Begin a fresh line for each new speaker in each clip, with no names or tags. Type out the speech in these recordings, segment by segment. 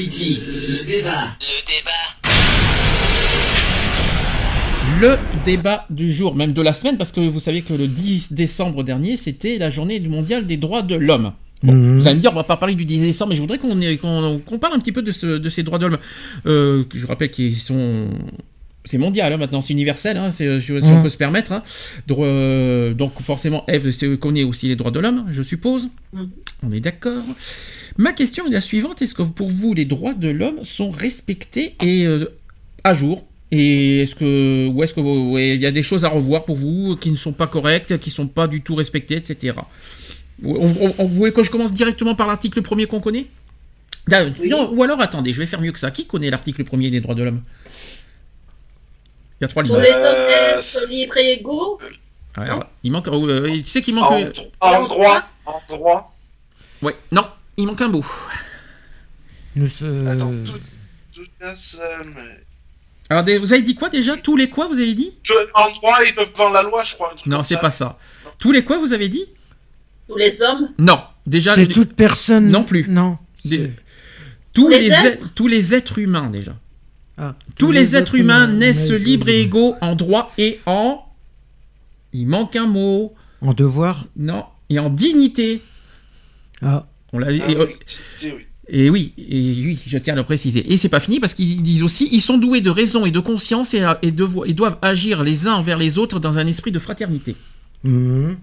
Equality, le débat. Le débat.
Le débat du jour, même de la semaine, parce que vous savez que le 10 décembre dernier, c'était la journée du mondial des droits de l'homme. Bon,
Mhm.
Vous allez me dire, on va pas parler du 10 décembre, mais je voudrais qu'on parle un petit peu de, ce- de ces droits de l'homme, euh, je rappelle qu'ils sont... C'est mondial hein, maintenant, c'est universel, hein, si on
Mhm.
peut se permettre. hein. Dro- euh, donc forcément, Eve c'est- connaît aussi les droits de l'homme, je suppose.
Mhm.
On est d'accord. Ma question est la suivante, est-ce que pour vous, les droits de l'homme sont respectés et euh, à jour? Et est-ce que, ou est-ce que, ouais, il y a des choses à revoir pour vous qui ne sont pas correctes, qui ne sont pas du tout respectées, etc. On- on- on- vous voulez que je commence directement par l'article premier qu'on connaît? Ah, non, Ou alors attendez, je vais faire mieux que ça. Qui connaît l'article premier des droits de l'homme? Il y a trois
les
Euh,
libres et égaux.
Alors, il manque. euh, tu sais qu'il manque.
En,
euh,
en droit, en droit.
Ouais, non, il manque un bout.
Nous, euh,
Attends, tout, mais-
Alors, des- vous avez dit quoi déjà? Tous les quoi vous avez dit?
En droit, ils peuvent vendre la loi, je crois.
Non, c'est pas ça. Tous les quoi vous avez dit?
Tous les hommes?
Non, déjà.
c'est toute personne.
Non plus.
Non.
Des- tous
Les
les,
êtres
êtres- tous les êtres humains déjà.
Ah,
Tous les êtres humains naissent libres et égaux en droit et en. Il manque un mot.
En devoir?
Non, et en dignité.
Ah.
On l'a.
Ah
et,
oui, dignité, oui.
et oui, et oui, je tiens à le préciser. Et c'est pas fini parce qu'ils disent aussi, ils sont doués de raison et de conscience et, et doivent agir les uns envers les autres dans un esprit de fraternité.
Mhm.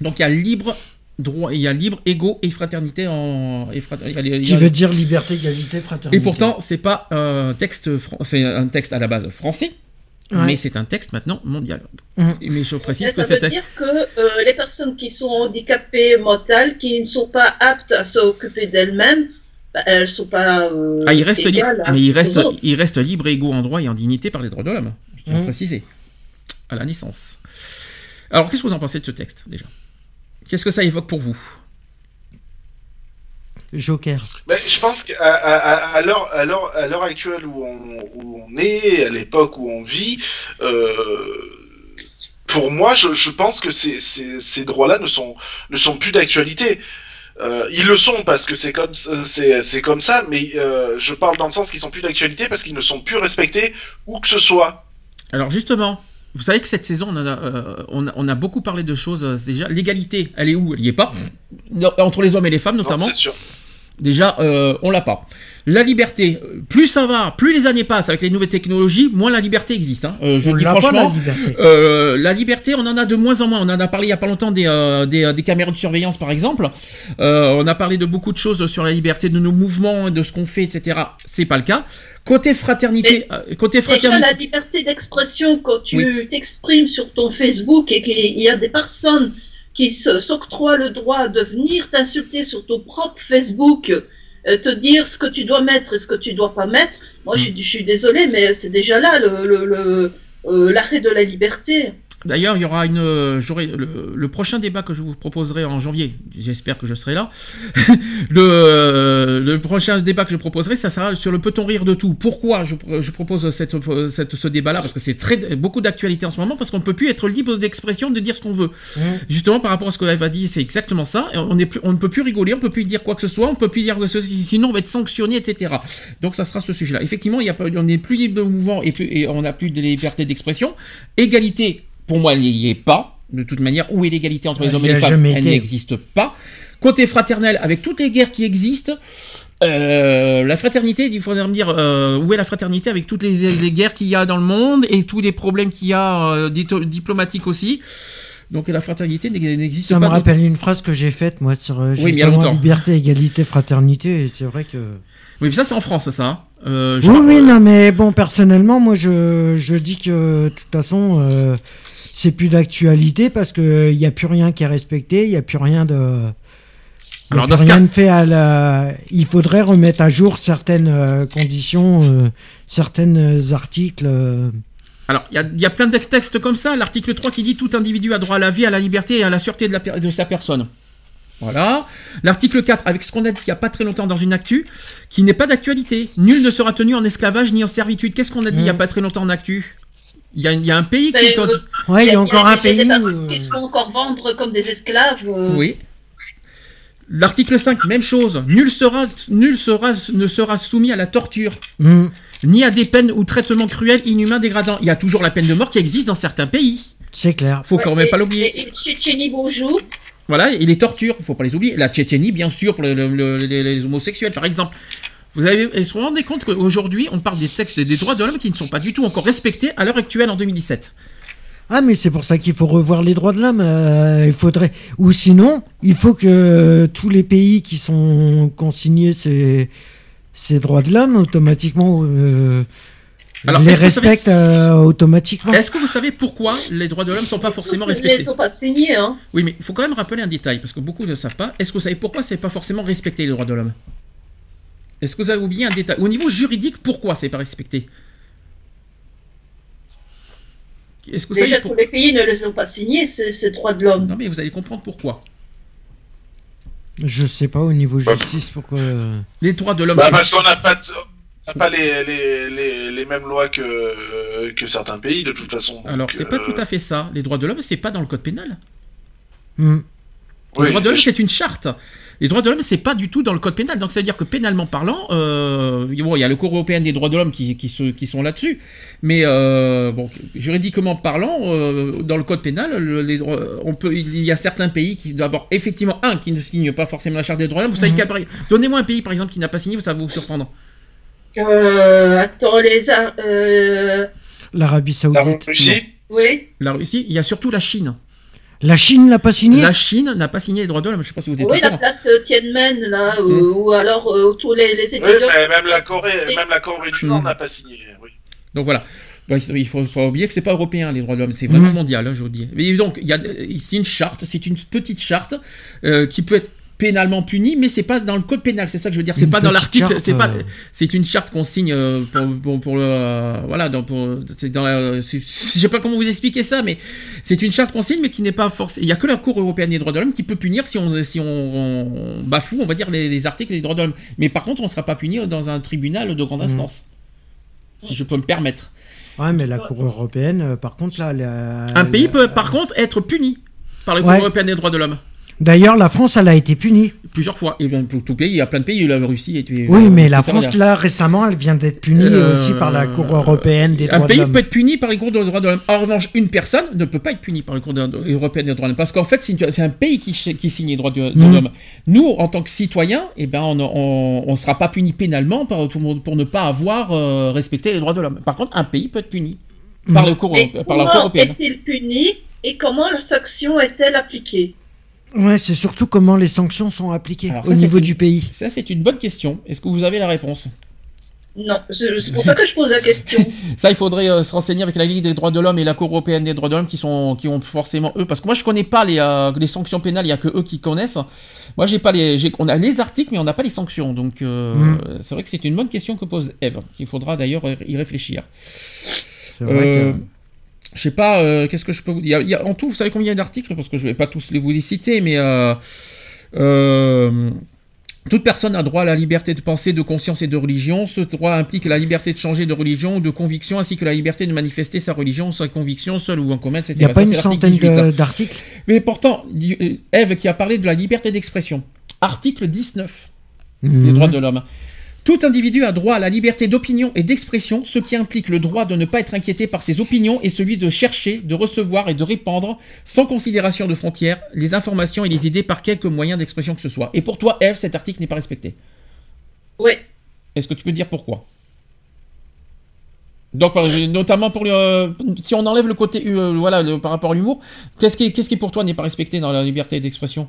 Donc il y a libre droit, il y a libre, égaux et fraternité en. Et, frat- il y a les- il y
Qui veut dire liberté, égalité, fraternité.
et pourtant, c'est pas un texte, fran- c'est un texte à la base français,
Ouais.
mais c'est un texte maintenant mondial.
Mhm.
Mais je précise
Et
que
ça veut dire que euh, les personnes qui sont handicapées mentales, qui ne sont pas aptes à s'occuper d'elles-mêmes, bah, elles ne sont pas euh,
ah, il reste, li-
égales à
mais il
toutes
reste,
les autres.
il reste libre, égaux en droit et en dignité par les droits de l'homme. Je tiens à
Mhm.
préciser. À la naissance. Alors, qu'est-ce que vous en pensez de ce texte déjà? Qu'est-ce que ça évoque pour vous?
Joker.
Mais je pense qu'à à, à, à l'heure actuelle où on, où on est, à l'époque où on vit, euh, pour moi, je, je pense que ces, ces, ces droits-là ne sont ne sont plus d'actualité. Euh, ils le sont parce que c'est comme c'est c'est comme ça, mais euh, je parle dans le sens qu'ils sont plus d'actualité parce qu'ils ne sont plus respectés où que ce soit.
Alors justement, vous savez que cette saison, on a, euh, on a, on a beaucoup parlé de choses euh, déjà. L'égalité, elle est où? Elle n'y est pas. Non, Entre les hommes et les femmes
Non,
notamment.
c'est sûr.
Déjà, euh, on l'a pas. La liberté, plus ça va, plus les années passent avec les nouvelles technologies, moins la liberté existe. hein. Euh, je
On
le dis
pas,
franchement.
la liberté.
Euh, la liberté, on en a de moins en moins. On en a parlé il y a pas longtemps des, euh, des, des caméras de surveillance, par exemple. Euh, on a parlé de beaucoup de choses sur la liberté de nos mouvements, de ce qu'on fait, etc. C'est pas le cas. Côté fraternité, euh, côté
Déjà,
fraternité.
la liberté d'expression, quand tu t'exprimes sur ton Facebook et qu'il y a des personnes qui s'octroient le droit de venir t'insulter sur ton propre Facebook, euh, te dire ce que tu dois mettre et ce que tu dois pas mettre, moi je, suis- je suis désolée, mais c'est déjà là le- le- le, euh, l'arrêt de la liberté.
D'ailleurs, il y aura une, euh, le, le prochain débat que je vous proposerai en janvier. J'espère que je serai là. le, euh, le prochain débat que je proposerai, ça sera sur le peut-on rire de tout. Pourquoi je, je propose cette, cette- ce débat-là? Parce que c'est très beaucoup d'actualité en ce moment, parce qu'on ne peut plus être libre d'expression, de dire ce qu'on veut.
Mhm.
Justement, par rapport à ce que Eve a dit, c'est exactement ça. On, est plus, on ne peut plus rigoler, on ne peut plus dire quoi que ce soit, on ne peut plus dire que ceci, sinon on va être sanctionné, etc. Donc ça sera ce sujet-là. Effectivement, il y a, on n'est plus libre de mouvement et, plus- et on n'a plus de liberté d'expression. Égalité, pour moi, elle n'y est pas. De toute manière, où est l'égalité entre les hommes et les femmes? Elle n'existe pas. Côté fraternel, avec toutes les guerres qui existent, euh, la fraternité, il faudrait me dire euh, où est la fraternité avec toutes les, les guerres qu'il y a dans le monde et tous les problèmes qu'il y a euh, diplomatiques aussi? Donc la fraternité n'ex- n'existe
Ça
pas.
me rappelle une phrase que j'ai faite, moi, sur
Oui, il y a
justement
longtemps.
liberté, égalité, fraternité, et c'est vrai que...
Oui, mais ça c'est en France, ça. hein.
Oui, oui, non, mais bon, personnellement, moi, je, je dis que, de toute façon, c'est plus d'actualité parce qu'il n'y a plus rien qui est respecté, il n'y a plus rien de... Il
Alors, dans ce
rien
cas-
fait à la... Il faudrait remettre à jour certaines euh, conditions, euh, certains articles. euh.
Alors, il y a, il y a plein de textes comme ça. L'article 3 qui dit tout individu a droit à la vie, à la liberté et à la sûreté de, la de sa personne. Voilà. L'article 4, avec ce qu'on a dit il n'y a pas très longtemps dans une actu, qui n'est pas d'actualité. Nul ne sera tenu en esclavage ni en servitude. Qu'est-ce qu'on a dit il n'y a pas très longtemps en actu? Il y, a, il y a un pays qui...
Ben, euh,
Ouais, il y a encore un pays. euh,
qui se font encore vendre comme des esclaves. euh,
Oui. L'article 5, même chose. Nul, sera, nul sera, ne sera soumis à la torture,
hmm,
ni à des peines ou traitements cruels, inhumains, dégradants. Il y a toujours la peine de mort qui existe dans certains pays.
c'est clair.
Faut
ouais,
quand même
et-
pas l'oublier.
Tchétchénie, bonjour.
Voilà, et les tortures, faut pas les oublier. La Tchétchénie, bien sûr, pour le- le- le- les, les homosexuels, par exemple. Vous avez, est-ce que vous vous rendez compte qu'aujourd'hui, on parle des textes des droits de l'homme qui ne sont pas du tout encore respectés à l'heure actuelle en 2017
Ah, mais c'est pour ça qu'il faut revoir les droits de l'homme. euh, il faudrait, ou sinon, il faut que euh, tous les pays qui sont consignés ces, ces droits de l'homme automatiquement euh,
Alors,
les
est-ce que vous savez-
respectent euh, automatiquement.
Est-ce que vous savez pourquoi les droits de l'homme ne sont pas forcément respectés?
sont pas signés. Hein.
Oui, mais il faut quand même rappeler un détail, parce que beaucoup ne savent pas. Est-ce que vous savez pourquoi c'est pas forcément respecté les droits de l'homme? Est-ce que vous avez oublié un détail Au niveau juridique, pourquoi c'est pas respecté Est-ce que vous
Déjà,
savez
tous les pays ne les ont pas signés, ces, droits de l'homme.
Non, mais vous allez comprendre pourquoi.
Je sais pas au niveau justice pourquoi. euh,
Les droits de l'homme.
Bah,
c'est-
parce qu'on n'a pas, de- les, les, les, les mêmes lois que, que certains pays, de toute façon. donc,
Alors, c'est pas
euh,
tout à fait ça. Les droits de l'homme, c'est pas dans le code pénal.
hmm.
Les
oui,
droits de l'homme,
je-
c'est une charte. Les droits de l'homme, c'est pas du tout dans le code pénal. Donc, c'est-à-dire que pénalement parlant, euh, bon, il y a le Cour européen des droits de l'homme qui, qui, se- qui sont là-dessus. Mais euh, bon, juridiquement parlant, euh, dans le code pénal, le- les droits- on peut, il y a certains pays qui, d'abord, effectivement, un qui ne signe pas forcément la charte des droits de l'homme. Vous savez qu'il y a, par- Donnez-moi un pays, par exemple, qui n'a pas signé, ça va vous surprendre.
Euh, attends, les. Ar- Euh,
L'Arabie
La
Saoudite.
Russie,
oui.
La Russie, il y a surtout la Chine.
La Chine l'a pas signé.
La Chine n'a pas signé les droits de l'homme. Je sais pas si vous êtes
Oui, la place euh, Tiananmen, là, ou,
Mm.
ou alors euh, tous les, les
oui, mais même la Corée, même la Corée du Nord
Mm.
n'a pas signé. Oui.
Donc voilà. Bah, il faut pas oublier que c'est pas européen les droits de l'homme, c'est vraiment
Mhm.
mondial, hein, je vous dis. Mais donc il y a, c'est une charte, c'est une petite charte euh, qui peut être pénalement punie, mais c'est pas dans le code pénal, c'est ça que je veux dire. C'est pas dans l'article, c'est pas,
euh.
c'est une charte qu'on signe euh, pour, pour, pour le, euh, voilà, dans, pour, c'est dans la, je sais pas comment vous expliquer ça, mais c'est une charte qu'on signe, mais qui n'est pas forcément. Il y a que la Cour européenne des droits de l'homme qui peut punir si on, si on, on bafoue, on va dire les, les articles des droits de l'homme. Mais par contre, on ne sera pas puni dans un tribunal de grande
Mhm.
instance, si je peux me permettre.
Ouais, mais la Cour européenne, par contre, là. la-
Un pays peut par contre être puni par la Cour
Ouais.
européenne des droits de l'homme
D'ailleurs, la France, elle a été punie.
plusieurs fois. Et bien pour tout pays, il y a plein de pays, la Russie et puis.
Oui,
euh,
mais la. France, là, récemment, elle vient d'être punie
Euh,
aussi par la Cour européenne des
Un
droits de
pays
l'homme.
peut être puni par les cours des droits de l'homme. En revanche, une personne ne peut pas être punie par les cours européenne des droits de l'homme. Parce qu'en fait, c'est un pays qui, signe les droits de, de l'homme. Nous, en tant que citoyens, eh ben, on ne sera pas puni pénalement par, pour ne pas avoir euh, respecté les droits de l'homme. Par contre, un pays peut être puni par,
Mhm.
le cour,
Et
par la Cour
comment
européenne.
est-il puni et comment la sanction est-elle appliquée?
Ouais, c'est surtout comment les sanctions sont appliquées
Alors
au
ça,
niveau
une-
du pays.
Ça, c'est une bonne question. Est-ce que vous avez la réponse?
Non, c'est pour ça que je pose la question.
Ça, il faudrait euh, se renseigner avec la Ligue des droits de l'homme et la Cour européenne des droits de l'homme qui sont qui ont forcément eux parce que moi je connais pas les, euh, les sanctions pénales, il y a que eux qui connaissent. Moi j'ai pas les on a les articles mais on n'a pas les sanctions. Donc euh,
Mm.
c'est vrai que c'est une bonne question que pose Eve, qu'il faudra d'ailleurs y réfléchir.
C'est vrai
Euh,
que-
Je sais pas, euh, qu'est-ce que je peux vous dire il y a- En tout, vous savez combien il y a d'articles Parce que je vais pas tous les vous les citer, mais euh, euh, toute personne a droit à la liberté de pensée, de conscience et de religion. Ce droit implique la liberté de changer de religion ou de conviction, ainsi que la liberté de manifester sa religion, sa conviction, seule ou en commun, etc.
Il n'y a pas une centaine
18, hein.
d'articles?
Mais pourtant, Ève qui a parlé de la liberté d'expression. Article 19 des
Mhm.
droits de l'homme. Tout individu a droit à la liberté d'opinion et d'expression, ce qui implique le droit de ne pas être inquiété par ses opinions et celui de chercher, de recevoir et de répandre, sans considération de frontières, les informations et les idées par quelque moyen d'expression que ce soit. Et pour toi, Eve, cet article n'est pas respecté.
Oui.
Est-ce que tu peux dire pourquoi? Donc, notamment pour le, euh, si on enlève le côté, euh, voilà, le- par rapport à l'humour, qu'est-ce qui, qu'est-ce qui pour toi n'est pas respecté dans la liberté d'expression?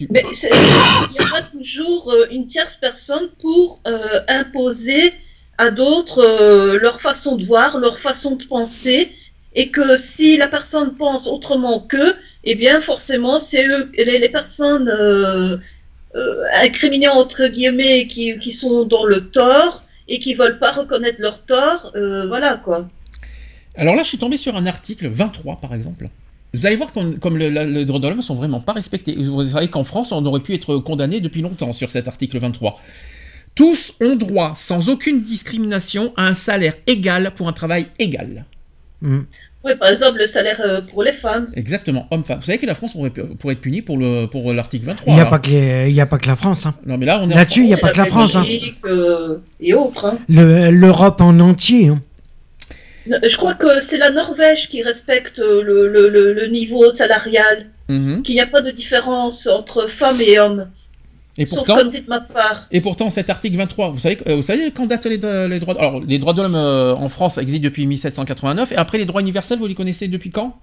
Tu-
Mais il y aura toujours euh, une tierce personne pour euh, imposer à d'autres euh, leur façon de voir, leur façon de penser et que si la personne pense autrement qu'eux, eh bien forcément c'est eux, les, les personnes euh, incriminées entre guillemets qui, qui sont dans le tort et qui veulent pas reconnaître leur tort, voilà quoi.
Alors là, je suis tombé sur un article 23, par exemple. Vous allez voir comme, comme le- la- les droits de l'homme sont vraiment pas respectés. Vous savez qu'en France, on aurait pu être condamné depuis longtemps sur cet article 23. Tous ont droit, sans aucune discrimination, à un salaire égal pour un travail égal.
Mm.
Oui, par exemple le salaire euh, pour les femmes.
Exactement, homme-femme. Vous savez que la France aurait pu- pourrait être punie pour le pour l'article 23.
Il n'y a, pas que les- il y a pas que la France. hein.
Non, mais là, on est
Là-dessus, il n'y a pas que la France. hein.
Belgique, euh, et autres. hein.
Le- L'Europe en entier. hein.
Je crois que c'est la Norvège qui respecte euh, le, le- le- le niveau salarial,
Mhm.
qu'il n'y a pas de différence entre femmes et hommes.
Et pourtant,
comme dit de ma part.
Et pourtant, cet article 23, vous savez, euh, vous savez quand datent les, les droits Alors, les droits de l'homme euh, en France existent depuis 1789, et après, les droits universels, vous les connaissez depuis quand?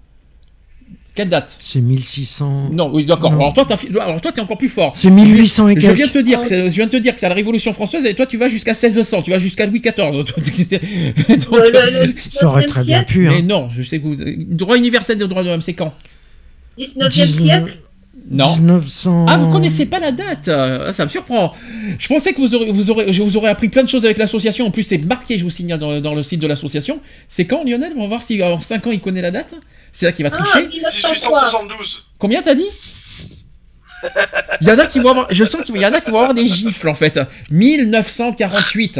Quelle date
C'est 1600.
Non, oui, d'accord. Alors toi, t'as fi- alors toi, t'es encore plus fort.
C'est 1800 et
Je
quelques.
viens de te dire que c'est- je viens de te dire que c'est la Révolution française, et toi, tu vas jusqu'à 1600, tu vas jusqu'à Louis XIV. Donc,
Le- le- le
Ça aurait
19e
très bien pu.
mais
Hein.
non, je sais que vous... droit universel des droits de l'homme, c'est quand?
19e
19
siècle?
Non.
1900.
Ah, vous connaissez pas la date Ah, Ça me surprend. Je pensais que vous aurez, vous aurez, je vous aurais appris plein de choses avec l'association. En plus, c'est marqué, je vous signale, dans, dans le site de l'association. C'est quand, Lionel? On va voir si en 5 ans, il connaît la date. C'est là qu'il va
Ah,
tricher.
1903.
1872.
Combien t'as dit? Il y en a qui vont avoir... Je sens qu'il y en a qui vont avoir des gifles, en fait. 1948.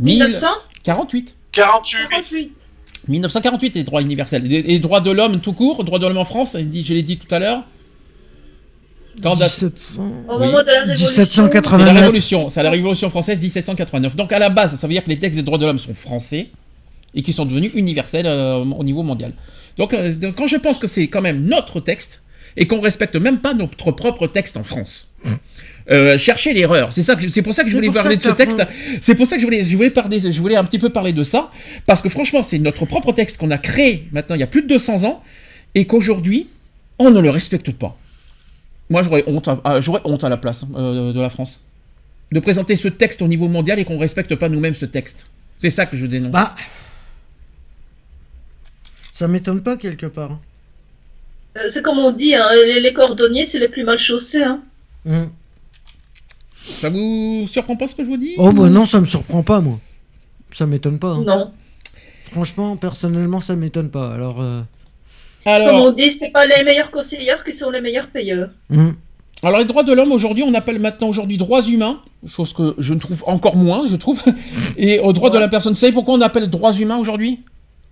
1948
1948.
48.
1948, les droits universels. Les, les droits de l'homme tout court, droits de l'homme en France, je l'ai dit tout à l'heure. Quand date
1700.
Au
Oui.
moment de la Révolution.
1780.
C'est la
89.
Révolution, c'est la Révolution française 1789. Donc à la base, ça veut dire que les textes des droits de l'homme sont français et qui sont devenus universels euh, au niveau mondial. Donc, euh, donc, quand je pense que c'est quand même notre texte et qu'on respecte même pas notre propre texte en France. Euh, chercher l'erreur, c'est ça c'est pour ça que je voulais parler de ce texte. C'est pour ça que je voulais, je voulais parler, je voulais un petit peu parler de ça parce que franchement, c'est notre propre texte qu'on a créé maintenant il y a plus de 200 ans et qu'aujourd'hui on ne le respecte pas. Moi, j'aurais honte, à, j'aurais honte à la place euh, de la France de présenter ce texte au niveau mondial et qu'on respecte pas nous-mêmes ce texte. C'est ça que je dénonce.
Bah. Ça m'étonne pas quelque part. hein.
Euh, C'est comme on dit, hein, les, les cordonniers, c'est les plus mal chaussés. Hein.
Mm.
Ça vous surprend pas ce que je vous dis
Oh bah non, ça me surprend pas moi. Ça m'étonne pas. hein.
Non.
Franchement, personnellement, ça m'étonne pas. Alors. euh,
Comme
Alors,
on dit, c'est pas les meilleurs conseillers qui sont les meilleurs payeurs.
mm.
alors les droits de l'homme aujourd'hui, on appelle maintenant aujourd'hui droits humains, chose que je ne trouve encore moins, je trouve. Et aux droits de la personne, vous savez pourquoi on appelle droits humains aujourd'hui?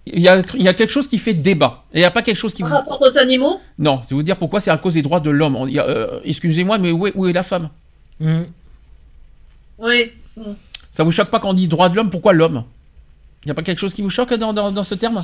Il y, a, il y a quelque chose qui fait débat. Et il n'y a pas quelque chose qui
Par
vous...
rapport aux animaux,
Non, je vais vous dire pourquoi, c'est à cause des droits de l'homme. Euh, Excusez-moi, mais où est, où est la femme?
Mm.
Oui.
Ça vous choque pas quand on dit droits de l'homme Pourquoi l'homme? Il n'y a pas quelque chose qui vous choque dans, dans- dans ce terme?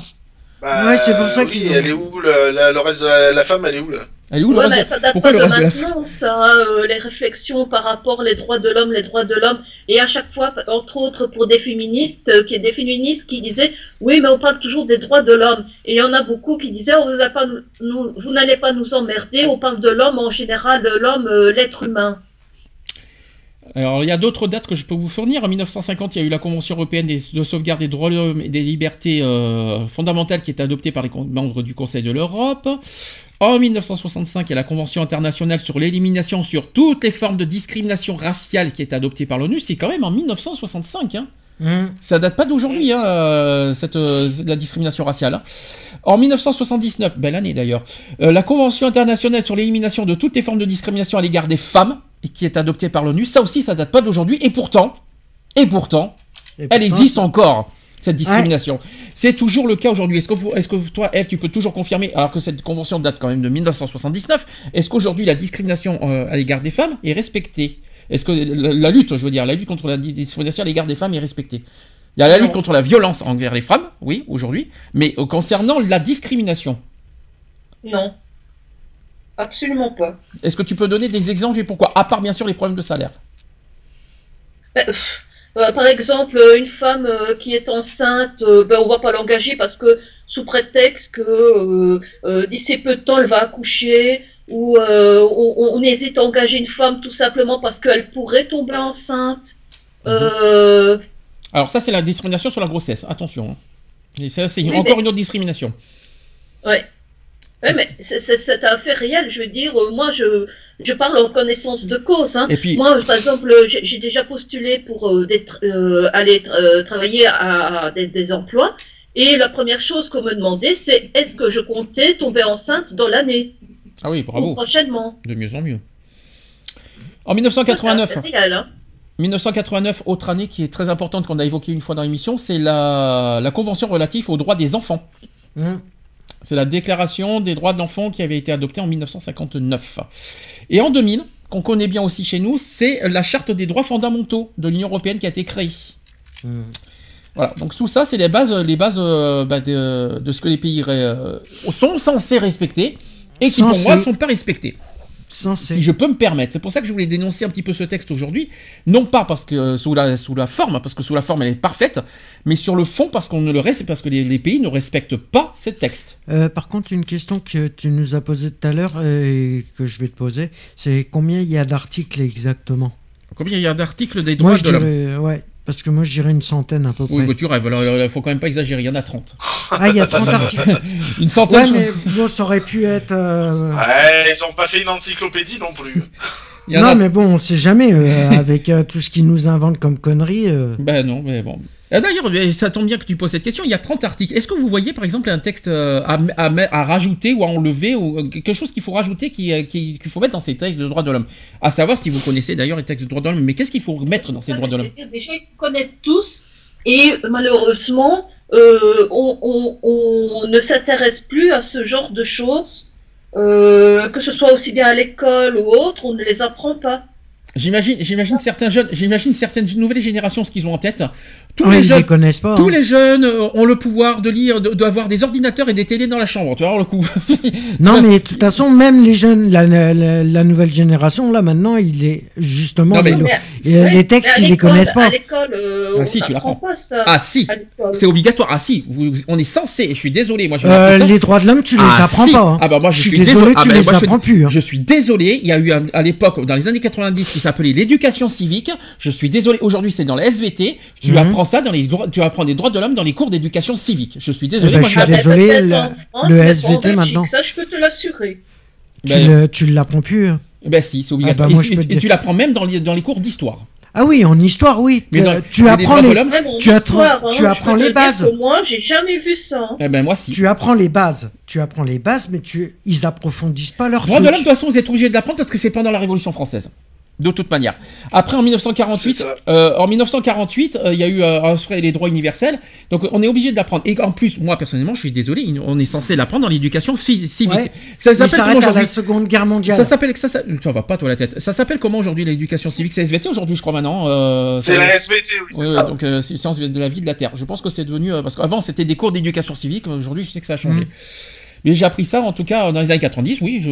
Bah,
Ouais, c'est pour ça
oui,
qu'ils ont-
Elle est où le, la, le reste de la, la femme, elle est où là?
Elle est où le
Ouais,
reste
mais
de-
ça date
Pourquoi
pas
le
de
reste de la femme
maintenant, ça, euh, les réflexions par rapport aux droits de l'homme, les droits de l'homme. Et à chaque fois, entre autres pour des féministes, euh, qui est des féministes qui disaient oui, mais on parle toujours des droits de l'homme. Et il y en a beaucoup qui disaient on vous, a pas, nous- vous n'allez pas nous emmerder, on parle de l'homme en général, de l'homme, euh, l'être humain.
Alors, il y a d'autres dates que je peux vous fournir. En 1950, il y a eu la Convention européenne de sauvegarde des droits de l'homme et des libertés euh, fondamentales qui est adoptée par les membres du Conseil de l'Europe. En 1965, il y a la Convention internationale sur l'élimination sur toutes les formes de discrimination raciale qui est adoptée par l'ONU. C'est quand même en 1965. Hein.
Mm.
Ça date pas d'aujourd'hui, hein, euh, cette, euh, la discrimination raciale. hein. En 1979, belle année d'ailleurs, la Convention internationale sur l'élimination de toutes les formes de discrimination à l'égard des femmes, et qui est adoptée par l'ONU, ça aussi, ça date pas d'aujourd'hui, et pourtant, et pourtant,
Et
elle
pourtant,
existe encore, cette discrimination. C'est toujours le cas aujourd'hui. Est-ce que, vous- est-ce que toi, Eve, tu peux toujours confirmer, alors que cette convention date quand même de 1979, est-ce qu'aujourd'hui la discrimination euh, à l'égard des femmes est respectée? Est-ce que la, la lutte, je veux dire, la lutte contre la di- discrimination à l'égard des femmes est respectée? Il y a la lutte contre la violence envers les femmes, oui, aujourd'hui, mais euh, concernant la discrimination,
Non. Absolument pas.
est-ce que tu peux donner des exemples et pourquoi À part bien sûr les problèmes de salaire?
Pff, euh, par exemple, une femme euh, qui est enceinte, euh, ben, on va pas l'engager parce que sous prétexte que d'ici peu de temps elle va accoucher, ou on, on hésite à engager une femme tout simplement parce qu'elle pourrait tomber enceinte.
Mhm. Alors ça, c'est la discrimination sur la grossesse. Attention. hein. Et ça, c'est
Oui,
encore
mais-
une autre discrimination.
Ouais. Ouais, mais c'est- un fait réel. Je veux dire, euh, moi, je, je parle en connaissance de cause. Hein.
Et puis,
Moi, par exemple, j'ai déjà postulé pour euh, euh, aller euh, travailler à, à des, des emplois. Et la première chose qu'on me demandait, c'est est-ce que je comptais tomber enceinte dans l'année?
Ah oui,
ou
bravo,
prochainement
de mieux en mieux. En 1989,
Ça, c'est réel, hein.
1989, autre année qui est très importante qu'on a évoquée une fois dans l'émission, c'est la, la Convention relative aux droits des enfants.
Hum.
C'est la Déclaration des droits de l'enfant qui avait été adoptée en 1959. Et en 2000, qu'on connaît bien aussi chez nous, c'est la Charte des droits fondamentaux de l'Union européenne qui a été créée.
Hum.
Voilà, donc tout ça, c'est les bases, les bases euh, bah, de, de ce que les pays euh, sont censés respecter et qui, pour moi, ne sont pas respectés. Si je peux me permettre. C'est pour ça que je voulais dénoncer un petit peu ce texte aujourd'hui. Non pas parce que euh, sous la, sous la forme, parce que sous la forme elle est parfaite, mais sur le fond parce qu'on ne le respecte, parce que les, les pays ne respectent pas ce texte.
Euh, par contre, une question que tu nous as posée tout à l'heure euh, et que je vais te poser, c'est combien il y a d'articles exactement?
Combien il y a d'articles des
Moi,
droits
je
de l'homme?
ouais, parce que moi, je dirais une centaine à peu près.
Oui, bah, tu rêves. Alors, il faut quand même pas exagérer. Il y en a 30.
Ah, il y a 30 articles.
Une centaine.
Ouais,
je-
mais bon, ça aurait pu être. euh,
Ouais, ils ont pas fait une encyclopédie non plus.
Non,
a-
mais bon, on sait jamais euh, avec euh, tout ce qu'ils nous inventent comme conneries. euh.
Ben non, mais bon. Ah, D'ailleurs, euh, ça tombe bien que tu poses cette question. Il y a 30 articles. Est-ce que vous voyez, par exemple, un texte euh, à, à, me- à rajouter ou à enlever ou euh, quelque chose qu'il faut rajouter qui, euh, qui- qu'il faut mettre dans ces textes de droits de l'homme? À savoir si vous connaissez d'ailleurs les textes de droits de l'homme. Mais qu'est-ce qu'il faut mettre dans ces droits de l'homme?
Déjà, ils connaissent tous, et malheureusement, euh, on, on- on ne s'intéresse plus à ce genre de choses, euh, que ce soit aussi bien à l'école ou autre, on ne les apprend pas.
J'imagine, j'imagine certains jeunes, j'imagine certaines nouvelles générations ce qu'ils ont en tête. Tous
Ouais,
les jeunes,
les connaissent pas.
tous
hein.
les jeunes ont le pouvoir de lire, de- d'avoir des ordinateurs et des télés dans la chambre. Tu voir le coup.
Non, mais de toute façon, même les jeunes, la, la- la- la nouvelle génération, là, maintenant, il est justement.
Non, mais-
les, textes, ils les connaissent pas.
À l'école, euh,
Ah, si, tu l'apprends. Ah si, c'est obligatoire. Ah si, vous- on est censé. Je suis désolé, moi je.
Euh, les droits de l'homme, tu les
Ah,
apprends
si.
pas. hein.
Ah bah moi je,
je suis
suis
désolé,
Ah,
tu
bah,
les
moi, je
apprends plus. hein.
Je suis désolé, il y a eu un- à l'époque, dans les années 90, qui s'appelait l'éducation civique. Je suis désolé, aujourd'hui c'est dans la SVT. Tu
Mhm.
Apprends ça dans les droits- tu apprends des droits de l'homme dans les cours d'éducation civique. Je suis désolé,
Eh ben,
moi
je suis
Ah,
désolé, le- le SVT maintenant.
Ça, je peux te l'assurer.
Tu
Ben,
le- tu l'apprends plus. hein.
ben si, c'est obligatoire.
Ah bah, moi,
et,
je peux
et-
te
et
dire.
tu l'apprends même dans les, dans les cours d'histoire.
Ah oui, en histoire, oui.
Mais
Euh,
dans-
tu apprends
de
les, Tu apprends-
histoire, hein,
tu
je
apprends les bases.
Moi, j'ai jamais vu ça. hein.
Eh ben moi si.
tu apprends les bases. Tu apprends les bases, mais tu, ils approfondissent pas leur
Droits de l'homme, de toute façon, vous êtes obligé de l'apprendre parce que c'est pendant la Révolution française. De toute manière. Après, en 1948,
C'est ça.
euh, en 1948, euh, il y a eu euh, les droits universels. Donc, on est obligé de l'apprendre. Et en plus, moi personnellement, je suis désolé, on est censé l'apprendre dans l'éducation ci- civique.
Ouais.
Ça s'appelle comment
à la
aujourd'hui
Seconde Guerre mondiale.
Ça s'appelle ça, ça, ça va pas toi la tête. Ça s'appelle comment aujourd'hui l'éducation civique? C'est SVT aujourd'hui, je crois maintenant. euh,
C'est la SVT, oui, c'est
Ouais,
ça.
donc euh, c'est sciences de la vie de la terre. Je pense que c'est devenu euh, parce qu'avant c'était des cours d'éducation civique. Aujourd'hui, je sais que ça a changé.
Mhm.
Mais j'ai appris ça en tout cas dans les années 90. Oui, je,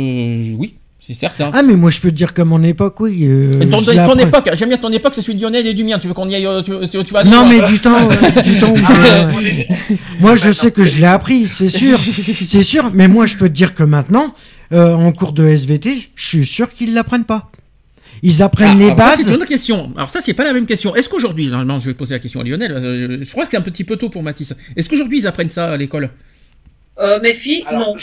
je- oui, c'est certain.
Ah, mais moi, je peux te dire que mon époque, oui. euh,
ton, époque, j'aime bien ton époque, c'est celui de Lionel et du mien. Tu veux qu'on y aille, euh, tu, tu- tu vas
Non, mais du temps, du temps où
Ah,
Moi, je sais que je l'ai appris, c'est sûr. C'est sûr, mais moi, je peux te dire que maintenant, euh, en cours de SVT, je suis sûr qu'ils l'apprennent pas. Ils apprennent
Ah,
les bases.
c'est une autre question. Alors ça, c'est pas la même question. Est-ce qu'aujourd'hui, normalement, je vais poser la question à Lionel. Je, je crois que c'est un petit peu tôt pour Mathis. Est-ce qu'aujourd'hui ils apprennent ça à l'école?
Euh, mes filles,
Alors,
non.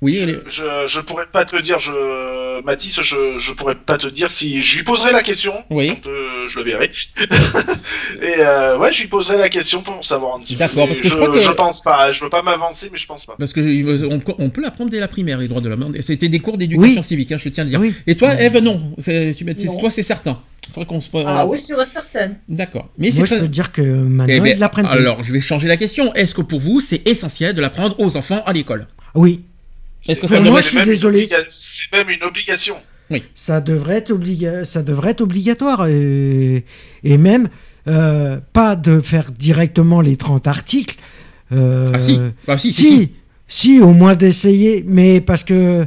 Je-
Oui. elle-
je, je pourrais pas te dire, je, Mathis, je, je pourrais pas te dire si je lui poserai la question.
Oui.
Quand, euh, je le verrai. Et euh, ouais, je lui poserai la question pour savoir un petit peu.
D'accord, parce que je
je,
crois que-
je pense pas. Je veux pas m'avancer, mais je pense pas.
Parce que on, on peut l'apprendre dès la primaire, les droits de l'homme. C'était des cours d'éducation
Oui.
civique, hein, je tiens à le dire.
Oui.
Et toi, Eve, non. Tu,
Non.
toi, c'est certain. Faudrait qu'on se.
Ah oui, sur certaine.
D'accord. Mais c'est
Moi, je
très.
peux te dire que maintenant,
Eh ben,
ils l'apprennent
alors, je vais changer la question. Est-ce que pour vous, c'est essentiel de l'apprendre aux enfants à l'école?
Oui,
Est-ce que
C'est-
ça
moi, je suis
même une
désolé.
obliga- C'est même une obligation.
ça devrait être, obliga- ça devrait être obligatoire. Et, et même, euh, pas de faire directement les 30 articles. euh,
Ah si. Bah, si, si,
si, au moins d'essayer, mais parce que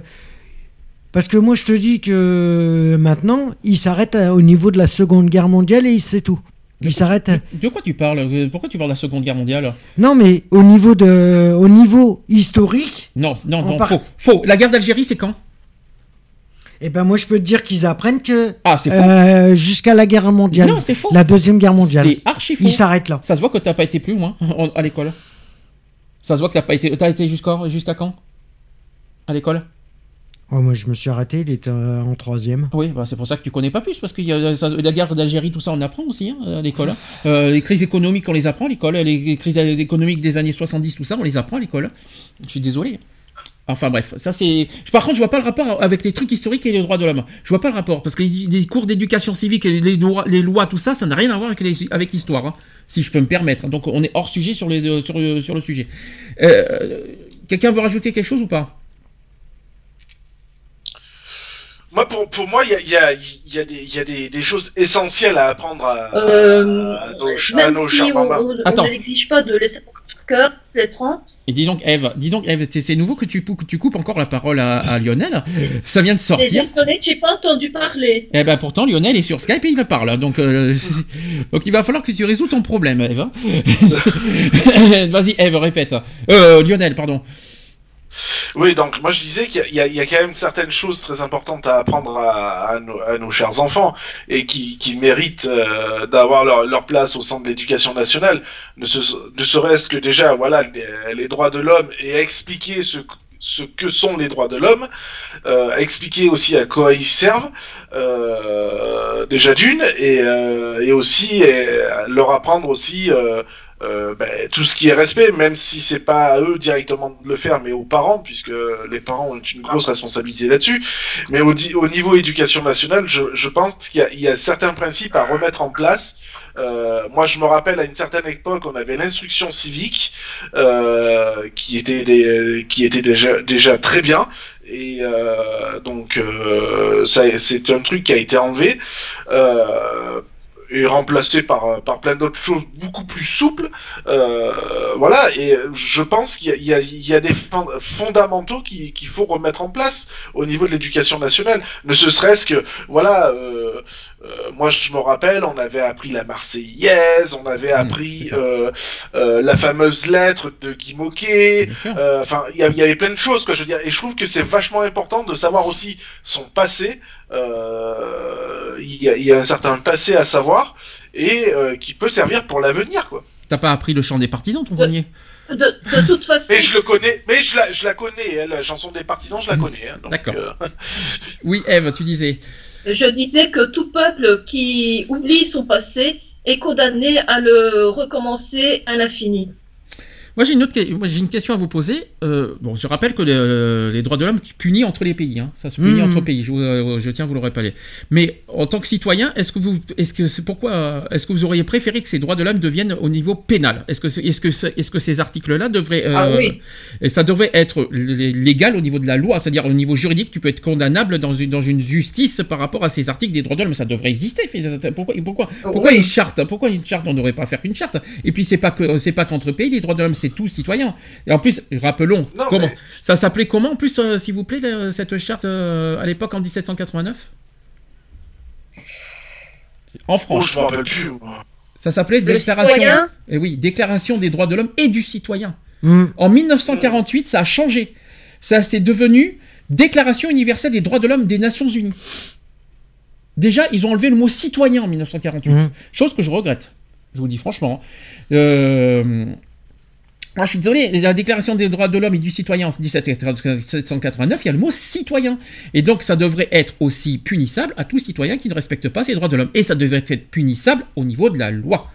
parce que moi je te dis que maintenant il s'arrête à- au niveau de la Seconde Guerre mondiale et c'est tout. Il s'arrête.
De quoi tu parles Euh, Pourquoi tu parles de la Seconde Guerre mondiale
Non, mais au niveau de, au niveau historique,
Non, non,
On
non,
part-
faux. Faux. La guerre d'Algérie, c'est quand
Eh ben moi je peux te dire qu'ils apprennent que
Ah, c'est faux.
euh, jusqu'à la guerre mondiale,
non, c'est faux.
la deuxième guerre mondiale,
C'est archi faux.
ils s'arrêtent là.
Ça se voit que t'as pas été plus loin à l'école. Ça se voit que t'as pas été. T'as été jusqu'à jusqu'à quand? À l'école?
Oh, moi je me suis arrêté, il était euh, en troisième.
Oui, bah, c'est pour ça que tu connais pas plus, parce ça- la guerre d'Algérie, tout ça, on apprend aussi hein, à l'école. hein. Euh, les crises économiques, on les apprend à l'école. Les crises économiques des années 70, tout ça, on les apprend à l'école. Je suis désolé. Enfin bref, ça c'est. Par contre, je vois pas le rapport avec les trucs historiques et les droits de l'homme. Je vois pas le rapport parce que les, cours d'éducation civique et les lois, tout ça, ça n'a rien à voir avec l'histoire, hein, si je peux me permettre. Donc on est hors sujet sur, sur, sur le sujet. Euh, Quelqu'un veut rajouter quelque chose ou pas?
Moi, pour, pour moi, il y a, il y a- il y a, des, il y a des, des choses essentielles à apprendre à,
Euh,
à nos, à
Même
nos
si on,
mamans.
on- on
Attends.
ne l'exige pas de laisser cœur les 30,
Et dis donc, Eve, dis donc, Eve, c'est nouveau que tu, que tu coupes encore la parole à, à Lionel. Ça vient de sortir.
désolé, j'ai pas entendu parler.
Eh ben pourtant, Lionel est sur Skype et il me parle. Donc, euh, donc il va falloir que tu résous ton problème, Eve. hein. Vas-y, Eve, répète. Euh, Lionel, pardon.
Oui, donc moi je disais qu'il y a- quand même certaines choses très importantes à apprendre à, nos, chers enfants et qui, méritent euh, d'avoir leur, place au sein de l'éducation nationale, ne, se- ne serait-ce que déjà voilà les, droits de l'homme et expliquer ce, que sont les droits de l'homme, euh, expliquer aussi à quoi ils servent, euh, déjà d'une, et, aussi leur apprendre aussi euh, ben, tout ce qui est respect, même si c'est pas à eux directement de le faire, mais aux parents, puisque les parents ont une grosse responsabilité là-dessus. Mais au, niveau éducation nationale, je, pense qu'il y, a- certains principes à remettre en place. Euh, moi, je me rappelle à une certaine époque, on avait l'instruction civique euh, qui était déjà très bien. Et euh, donc, euh, c'est un truc qui a été enlevé. Euh, et remplacé par, par plein d'autres choses beaucoup plus souples. Euh, voilà, et je pense qu'il y y y a des fond- fondamentaux qui- qu'il faut remettre en place au niveau de l'éducation nationale. Ne ce serait-ce que, voilà, euh, euh, moi je me rappelle, on avait appris la Marseillaise, on avait appris
c'est ça.
euh, euh, la fameuse lettre de Guy Moquet, euh, Enfin, il y, avait plein de choses, quoi. Je veux dire, et je trouve que c'est vachement important de savoir aussi son passé. Euh, Il y, a- il y a un certain passé à savoir et euh, qui peut servir pour l'avenir, quoi.
T'as pas appris le chant des partisans, ton premier
De, de toute façon,
Mais je le connais, mais je la, je la connais, hein, la chanson des partisans, je la connais. hein,
D'accord.
euh,
Oui, Eve, tu disais.
Je disais que tout peuple qui oublie son passé est condamné à le recommencer à l'infini.
Moi, j'ai une autre, moi, une question à vous poser. Euh, bon, je rappelle que le- les droits de l'homme punissent entre les pays. hein. Ça se punit
Mhm.
entre pays. Je, euh, je tiens à vous le rappeler. Mais en tant que citoyen, est-ce que vous, est-ce que c'est pourquoi, est-ce que vous auriez préféré que ces droits de l'homme deviennent au niveau pénal? Est-ce que, est-ce que, est-ce que ces articles-là devraient, euh,
Ah oui.
et ça devrait être légal au niveau de la loi, c'est-à-dire au niveau juridique, tu peux être condamnable dans une, dans une justice par rapport à ces articles des droits de l'homme. Ça devrait exister. Pourquoi, pourquoi, pourquoi
Oui.
une charte? Pourquoi une charte? On ne devrait pas faire qu'une charte. Et puis c'est pas que c'est pas qu'entre pays. Les droits de l'homme, c'est tous citoyens. Et en plus, rappelons
Non,
comment
mais-
ça s'appelait comment en plus, euh, s'il vous plaît, le- cette charte euh, à l'époque en 1789 En
oh,
France,
je me rappelle plus. moi.
ça s'appelait déclaration.
citoyen?
Eh oui, déclaration des droits de l'homme et du citoyen.
Hmm.
En 1948, ça a changé. Ça s'est devenu Déclaration universelle des droits de l'homme des Nations Unies. Déjà, ils ont enlevé le mot citoyen en 1948.
Mhm.
Chose que je regrette. Je vous dis franchement. Euh, Moi, je suis désolé, la Déclaration des droits de l'homme et du citoyen en 1789, il y a le mot citoyen. Et donc, ça devrait être aussi punissable à tout citoyen qui ne respecte pas ces droits de l'homme. Et ça devrait être punissable au niveau de la loi.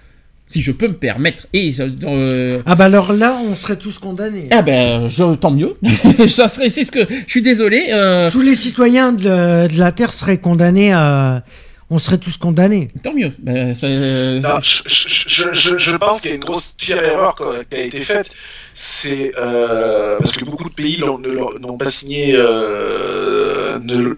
Si je peux me permettre. Et euh,
Ah bah alors là, on serait tous condamnés.
ah ben, je, tant mieux. ça serait, c'est ce que, je suis désolé. euh,
Tous les citoyens de la Terre seraient condamnés à... On serait tous condamnés.
tant mieux. Ben, ça- euh,
Non, je, je- je- je- je pense qu'il y a une grosse pire erreur qui a été faite. C'est euh, parce que beaucoup de pays ne n'ont pas signé, euh, ne-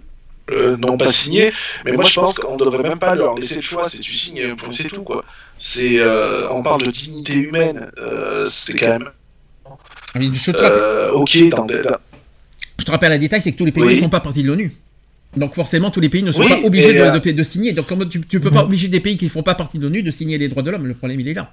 euh, n'ont pas signé. Mais moi, je pense qu'on devrait même pas leur laisser le choix. C'est tu signes, pour c'est tout quoi. C'est, euh, on parle de dignité humaine. euh, c'est quand même
je, te rappelle,
euh, ok. Dans
je te rappelle un détail, c'est que tous les pays
Oui.
ne font pas partie de l'ONU. Donc forcément, tous les pays ne sont
Oui,
pas obligés de,
euh,
de- de signer. Donc tu, tu peux pas obliger des pays qui ne font pas partie de l'ONU de signer les droits de l'homme. Le problème, il est là.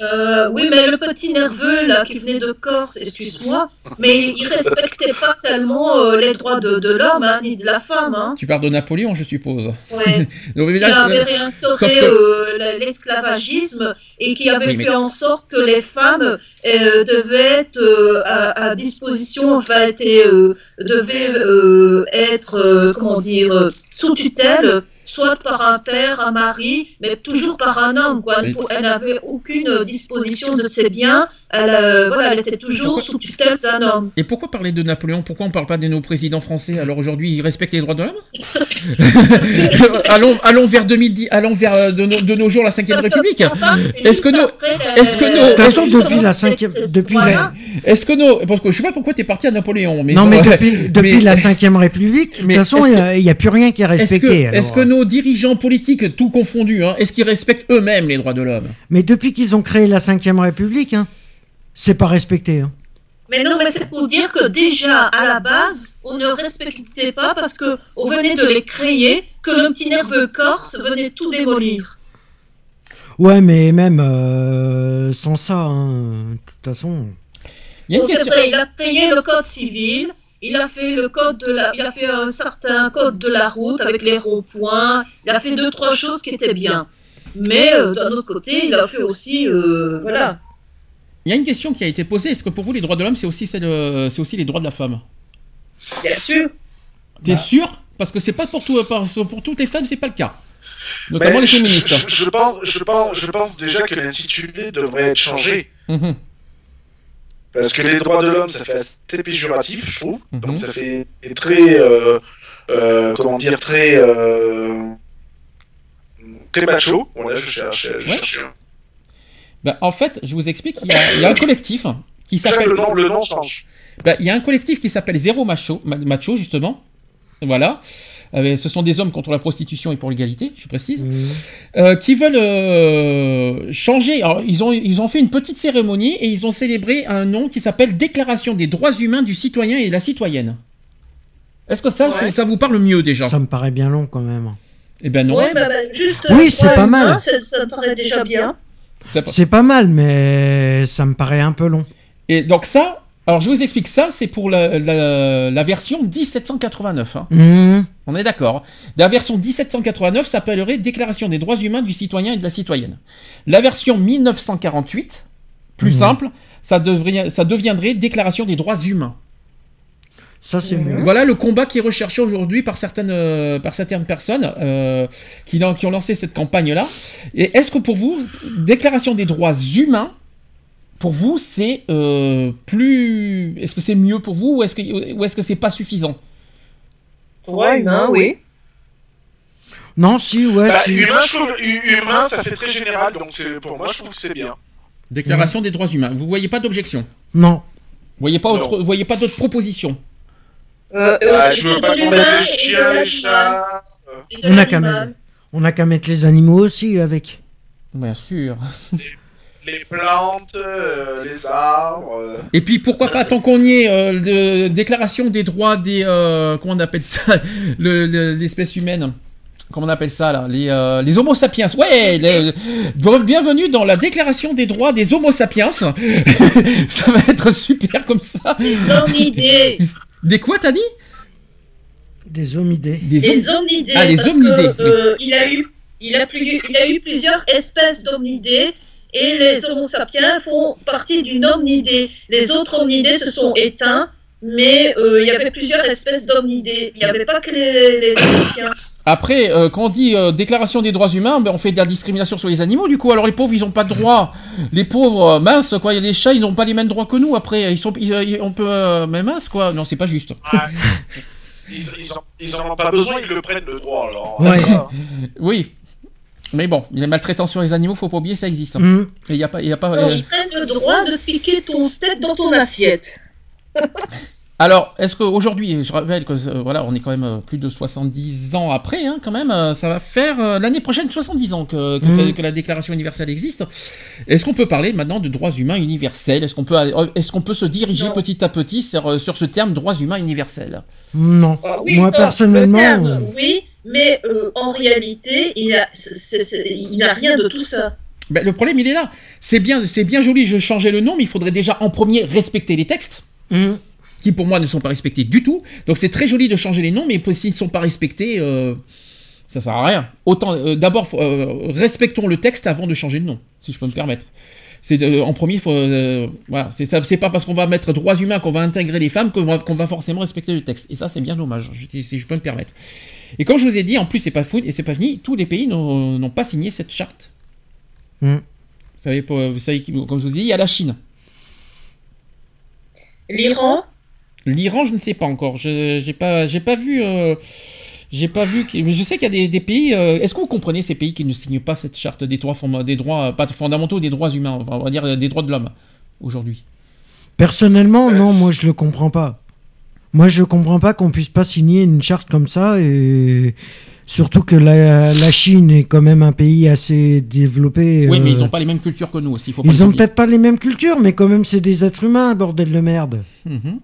Euh, oui, mais le petit nerveux là qui venait de Corse, excuse-moi, mais il respectait pas tellement euh, les droits de, de l'homme hein, ni de la femme. Hein.
Tu parles de Napoléon, je suppose.
Ouais.
Donc, là,
avait réinstauré
que-
euh, la- l'esclavagisme et qui avait
Oui, mais-
fait en sorte que les femmes devaient être à, à disposition, enfin, devaient être, comment dire, sous tutelle, soit par un père, un mari, mais toujours par un homme. Quoi. Elle,
Mais-
pou- elle n'avait aucune euh, disposition de ses biens. Elle, euh, voilà, elle était toujours sous tutelle d'un homme.
Et pourquoi parler de Napoléon? Pourquoi on parle pas de nos présidents français? Alors aujourd'hui, ils respectent les droits de l'homme? Allons, allons vers 2010, allons vers euh, de, nos- de nos jours la 5
Parce que
République. Est-ce que nos-
après,
est-ce que
euh,
nos- De toute
façon, depuis la
ces-
cinquième-
ces
depuis la-
droits-là,
Est-ce que nos, parce que je sais pas pourquoi t'es parti à Napoléon, mais
non, mais
bon,
depuis, depuis
mais-
la 5ème République, de toute
mais
façon, il n'y a, plus rien qui est
Est-ce que,
respecté.
est-ce que nos dirigeants politiques, tout confondus, hein, est-ce qu'ils respectent eux-mêmes les droits de l'homme?
Mais depuis qu'ils ont créé la 5ème République, hein, c'est pas respecté. hein.
Mais non, mais c'est pour dire que déjà, à la base, on ne respectait pas parce que on venait de les créer, que le petit nerveux corse venait tout démolir.
Ouais, mais même euh, sans ça, hein, de toute façon.
Il y a une
Bon, c'est
question.
vrai, il a créé le code civil, il a fait le code de la, il a fait un certain code de la route avec les ronds-points, il a fait deux trois choses qui étaient bien. Mais euh, d'un autre côté, il a fait aussi, euh, voilà.
Il y a une question qui a été posée. Est-ce que pour vous les droits de l'homme, c'est aussi, euh, c'est aussi les droits de la femme?
Bien sûr.
T'es sûr? Parce que c'est pas pour tout, toutes les femmes, c'est pas le cas. Notamment
Mais
les féministes.
Je, je pense, je, pense, je pense déjà que l'intitulé devrait être changé.
Mhm.
Parce que les droits de l'homme, ça fait assez péjoratif, je trouve.
Mhm.
Donc ça fait très, euh, euh, comment dire, très, euh, très macho. Voilà, je cherche, je
Ouais.
cherche.
Bah, en fait, je vous explique. Il y a, il y a un collectif qui s'appelle.
le nom, le nom change.
Bah, il y a un collectif qui s'appelle Zéro Macho, Ma- Macho justement. Voilà. Euh, ce sont des hommes contre la prostitution et pour l'égalité, je précise.
Mhm.
euh, qui veulent euh, changer. Alors, ils ont, ils ont fait une petite cérémonie et ils ont célébré un nom qui s'appelle Déclaration des droits humains du citoyen et de la citoyenne. Est-ce que ça,
Ouais.
ça vous parle mieux déjà?
Ça me paraît bien long quand même.
Eh ben non.
Ouais, bah, bah, juste,
Oui,
euh,
c'est pas
humain,
mal.
Ça, ça me paraît déjà bien.
c'est pas-
C'est pas mal, mais ça me paraît un peu long.
Et donc ça, alors je vous explique ça, c'est pour la, la- la version 1789. hein.
Mhm.
On est d'accord. La version 1789 s'appellerait Déclaration des droits humains du citoyen et de la citoyenne. La version 1948, plus
Mhm.
simple, ça, devrait, ça deviendrait Déclaration des droits humains.
Ça, c'est mieux.
Voilà le combat qui est recherché aujourd'hui par certaines, euh, par certaines personnes euh, qui ont lancé cette campagne-là. Et est-ce que pour vous, déclaration des droits humains, pour vous, c'est euh, plus. Est-ce que c'est mieux pour vous ou est-ce que, ou est-ce que c'est pas suffisant?
Droit humain, oui.
Non, si, ouais,
Bah,
si.
humain, je trouve- hu- humain, ça fait très général, donc pour moi, je trouve que c'est bien.
Déclaration des droits humains. Vous voyez pas d'objection?
Non.
Vous voyez pas, autre, vous voyez pas d'autres propositions?
Euh,
Ah,
euh,
je veux pas qu'on
l'humain
mette
et
les
de
chiens, les chats.
On a qu'à
l'animal.
mettre, on a qu'à mettre les animaux aussi avec.
Bien sûr.
les plantes, euh, les arbres. euh.
Et puis pourquoi pas, tant qu'on y est, euh, de- déclaration des droits des. euh, comment on appelle ça le- le- L'espèce humaine. Comment on appelle ça là les, euh, les Homo sapiens. Ouais les- Bienvenue dans la déclaration des droits des Homo sapiens. ça va être super comme ça.
Les hominidés.
Des quoi t'as dit?
Des homidés.
Des
hominidés.
Ah, les hominidés,
euh, il, a eu, il, a plus- il a eu plusieurs espèces d'hominidés et les Homo sapiens font partie d'une hominidée. Les autres hominidés se sont éteints, mais euh, il y avait plusieurs espèces d'hominidés. Il n'y avait pas que les, les Homo sapiens.
Après, euh, quand on dit euh, déclaration des droits humains, ben, on fait de la discrimination sur les animaux, du coup. Alors les pauvres, ils ont pas de droits. Les pauvres, euh, mince, quoi. Les chats, ils n'ont pas les mêmes droits que nous. Après, ils sont, ils, ils- on peut, euh, mais mince, quoi. Non, c'est pas juste.
Ils, ils, en, ils en ont pas besoin, ils le prennent le droit. Alors,
Ouais.
Oui. Mais bon, les maltraitances sur les animaux, faut pas oublier, ça existe. Et il y a pas, il y a pas. Euh,
ils prennent le droit de piquer ton steak dans ton assiette.
Alors, est-ce qu'aujourd'hui, je rappelle que euh, voilà, on est quand même euh, plus de 70 ans après, hein, quand même, euh, ça va faire euh, l'année prochaine 70 ans que, que, ça- que la Déclaration universelle existe. Est-ce qu'on peut parler maintenant de droits humains universels? Est-ce qu'on peut, est-ce qu'on peut se diriger
Non.
petit à petit sur, sur ce terme droits humains universels?
Non.
Ah oui,
Moi,
ça,
personnellement,
le terme, oui, mais euh, en réalité, il n'a rien de tout ça.
Ben, le problème, il est là. C'est bien, c'est bien joli, je changeais le nom, mais il faudrait déjà en premier respecter les textes,
Hum.
qui pour moi ne sont pas respectés du tout. Donc c'est très joli de changer les noms, mais s'ils ne sont pas respectés, euh, ça sert à rien. Autant, euh, d'abord, euh, respectons le texte avant de changer le nom, si je peux me permettre. C'est en premier, faut, euh, voilà, c'est pas parce qu'on va mettre droits humains qu'on va intégrer les femmes qu'on va, forcément respecter le texte. Et ça, c'est bien dommage, si je peux me permettre. Et comme je vous ai dit, en plus, c'est pas fou et c'est pas fini, tous les pays n'ont pas signé cette charte.
Hmm.
Vous savez, vous comme je vous ai dit, il y a la Chine.
L'Iran?
L'Iran, je ne sais pas encore. Je j'ai pas, vu. euh, j'ai pas vu. que- Mais je sais qu'il y a des, des pays. euh, Est-ce que vous comprenez ces pays qui ne signent pas cette charte des droits, des droits, euh, pas fondamentaux, des droits humains, enfin, on va dire des droits de l'homme aujourd'hui?
Personnellement, non, moi je le comprends pas. Moi je comprends pas qu'on puisse pas signer une charte comme ça et surtout que la, la Chine est quand même un pays assez développé.
Oui, mais
euh,
ils n'ont pas les mêmes cultures que nous aussi. Faut pas
Ils ont
l'oublier.
peut-être pas les mêmes cultures, mais quand même c'est des êtres humains, bordel de merde.
Mhm.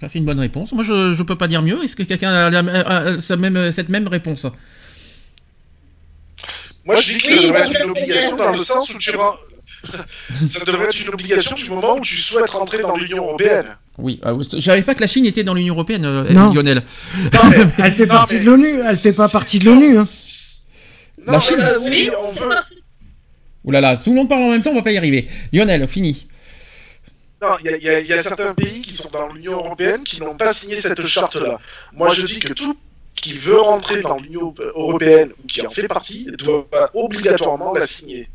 Ça, c'est une bonne réponse. Moi, je, je peux pas dire mieux. Est-ce que quelqu'un a, la- a- a sa même, cette même réponse?
Moi, je dis que ça
Oui,
devrait être une obligation dans le sens où tu rends... ça devrait être une obligation du moment où tu souhaites rentrer dans l'Union Européenne.
Oui. euh, je savais pas que la Chine était dans l'Union européenne, euh,
Non.
Lionel.
Non, mais-
Elle fait
Non,
partie
mais-
de l'ONU, elle fait pas partie de l'ONU. Hein.
Non,
La Chine.
Euh, oui,
on veut...
Ouh là là, tout le monde parle en même temps, on va pas y arriver. Lionel, fini.
Non, il y, a- y y certains pays qui sont dans l'Union Européenne qui n'ont pas signé cette charte-là. Moi, je dis que tout qui veut rentrer dans l'Union Européenne ou qui en fait partie doit obligatoirement la signer.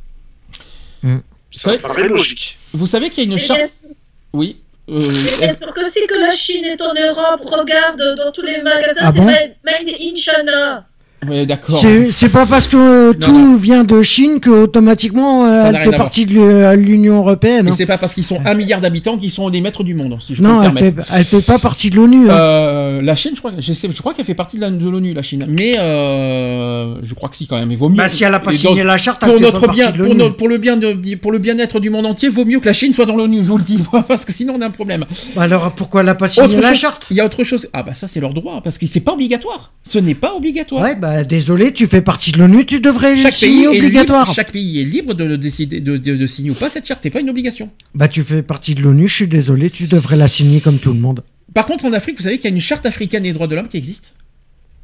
Hmm.
Ça paraît logique.
Vous savez qu'il y a une charte. Oui. euh,
mais bien sûr que si que la Chine est en Europe, regarde dans tous les magasins,
Ah
c'est
bon
made, made in China.
Ouais, D'accord.
C'est pas parce que tout
non.
vient de Chine que automatiquement euh, elle fait partie de l'U- l'Union Européenne.
Et
hein.
c'est pas parce qu'ils sont un milliard d'habitants qu'ils sont les maîtres du monde, si je peux
Non,
me
elle fait, elle fait pas partie de l'ONU. hein.
Euh, la Chine, je crois, je, sais- je crois qu'elle fait partie de l'ONU, la Chine. Mais euh, je crois que si quand même. Il vaut mieux.
Bah, si elle a pas
Et
signé
donc,
la charte, elle
pour
fait
notre
pas
bien,
de
pour,
l'ONU.
no- pour le bien de, pour le bien-être du monde entier, vaut mieux que la Chine soit dans l'ONU. Je vous le dis, parce que sinon on a un problème.
Bah Alors pourquoi elle a pas signé
Autre
la
chose-
charte?
Il y a autre chose. Ah bah ça c'est leur droit, parce que c'est pas obligatoire. Ce n'est pas obligatoire.
Ouais, bah désolé, tu fais partie de l'ONU, tu devrais
Chaque pays,
signer
est
obligatoire.
libre, chaque pays est libre de, décider, de, de- de signer ou pas cette charte. C'est pas une obligation.
Bah tu fais partie de l'ONU, je suis désolé, tu devrais la signer comme tout le monde.
Par contre, en Afrique, vous savez qu'il y a une charte africaine des droits de l'homme qui existe?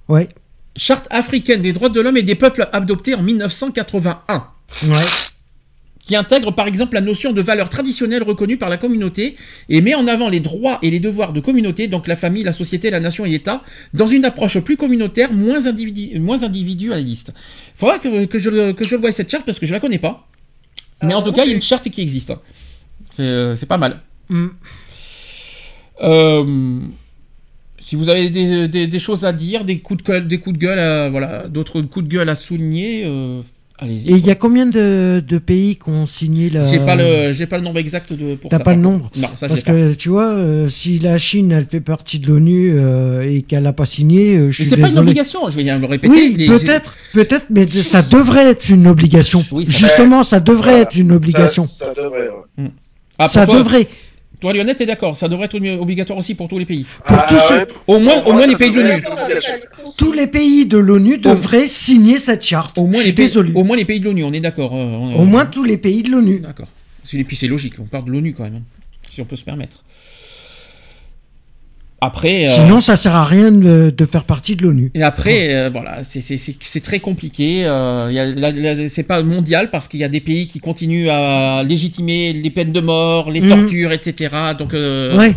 Ouais,
Charte africaine des droits de l'homme et des peuples adoptée en 1981.
ouais.
Qui intègre par exemple la notion de valeur traditionnelle reconnue par la communauté et met en avant les droits et les devoirs de communauté, donc la famille, la société, la nation et l'État, dans une approche plus communautaire, moins, individu moins individualiste. Il faudra que, que je, que je le voie cette charte parce que je la connais pas. Mais en
Ah,
tout cas, il y a une charte qui existe. C'est euh, pas mal.
Hmm.
Euh, si vous avez des, des- des choses à dire, des coups de gueule, des coups de gueule, à- voilà, d'autres coups de gueule à souligner, euh, allez-y.
Et il y a combien de, de pays qui ont signé la...
J'ai pas le, j'ai pas le nombre exact de pour
T'as
ça,
pas le nombre
Non, ça
Parce
j'ai pas.
que tu vois, euh, si la Chine elle fait partie de l'ONU euh, et qu'elle a pas signé, euh, je
Mais
suis
c'est pas une obligation, je vais bien le répéter.
Oui,
les-
peut-être, peut-être, mais ça devrait être une obligation.
Oui, ça-
Justement, ça devrait
Voilà.
être une obligation.
Ça, ça devrait, ouais.
Ah,
ça
toi,
devrait.
Toi, Lionel, t'es d'accord Ça devrait être obligatoire aussi pour tous les pays.
Pour
Ah,
tous ceux-
ouais,
Au moins, au
moi,
moins les pays de l'ONU.
Tous les pays de l'ONU devraient signer cette charte.
Au moins
je
les
suis
pays.
désolé.
Au moins les pays de l'ONU, on est d'accord. euh,
Au moins tous les pays de l'ONU.
D'accord. Et puis c'est logique, on parle de l'ONU quand même, hein, si on peut se permettre. Après. euh,
Sinon, ça sert à rien de, de faire partie de l'ONU.
Et après, euh, voilà, c'est- très compliqué. Euh, c'est pas mondial parce qu'il y a des pays qui continuent à légitimer les peines de mort, les
Mhm.
tortures, etc. Donc, euh,
Ouais.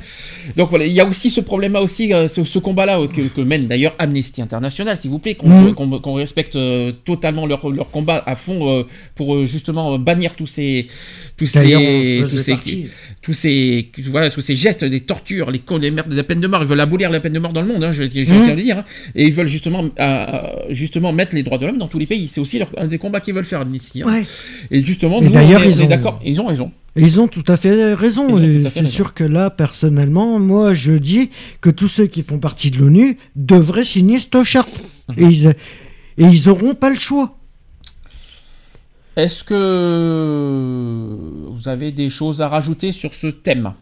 donc voilà, il y a aussi ce problème-là aussi, euh, ce, ce combat-là que, que mène d'ailleurs Amnesty International, s'il vous plaît, qu'on qu'on- qu'on respecte totalement leur, leur combat à fond pour justement bannir tous ces tous ces tous ces, tous ces voilà tous ces gestes des tortures les cons les merdes de la peine de mort ils veulent abolir la peine de mort dans le monde hein, je, je tiens à le dire hein. et ils veulent justement euh, justement mettre les droits de l'homme dans tous les pays c'est aussi leur, un des combats qu'ils veulent faire Amnesty hein.
Ouais.
et justement nous
d'ailleurs, ils ont-
ils ont raison
ils ont tout à fait raison. C'est sûr que là, personnellement, moi, je dis que tous ceux qui font partie de l'ONU devraient signer cette charte. Et ils, et ils auront pas le choix.
Est-ce que vous avez des choses à rajouter sur ce thème?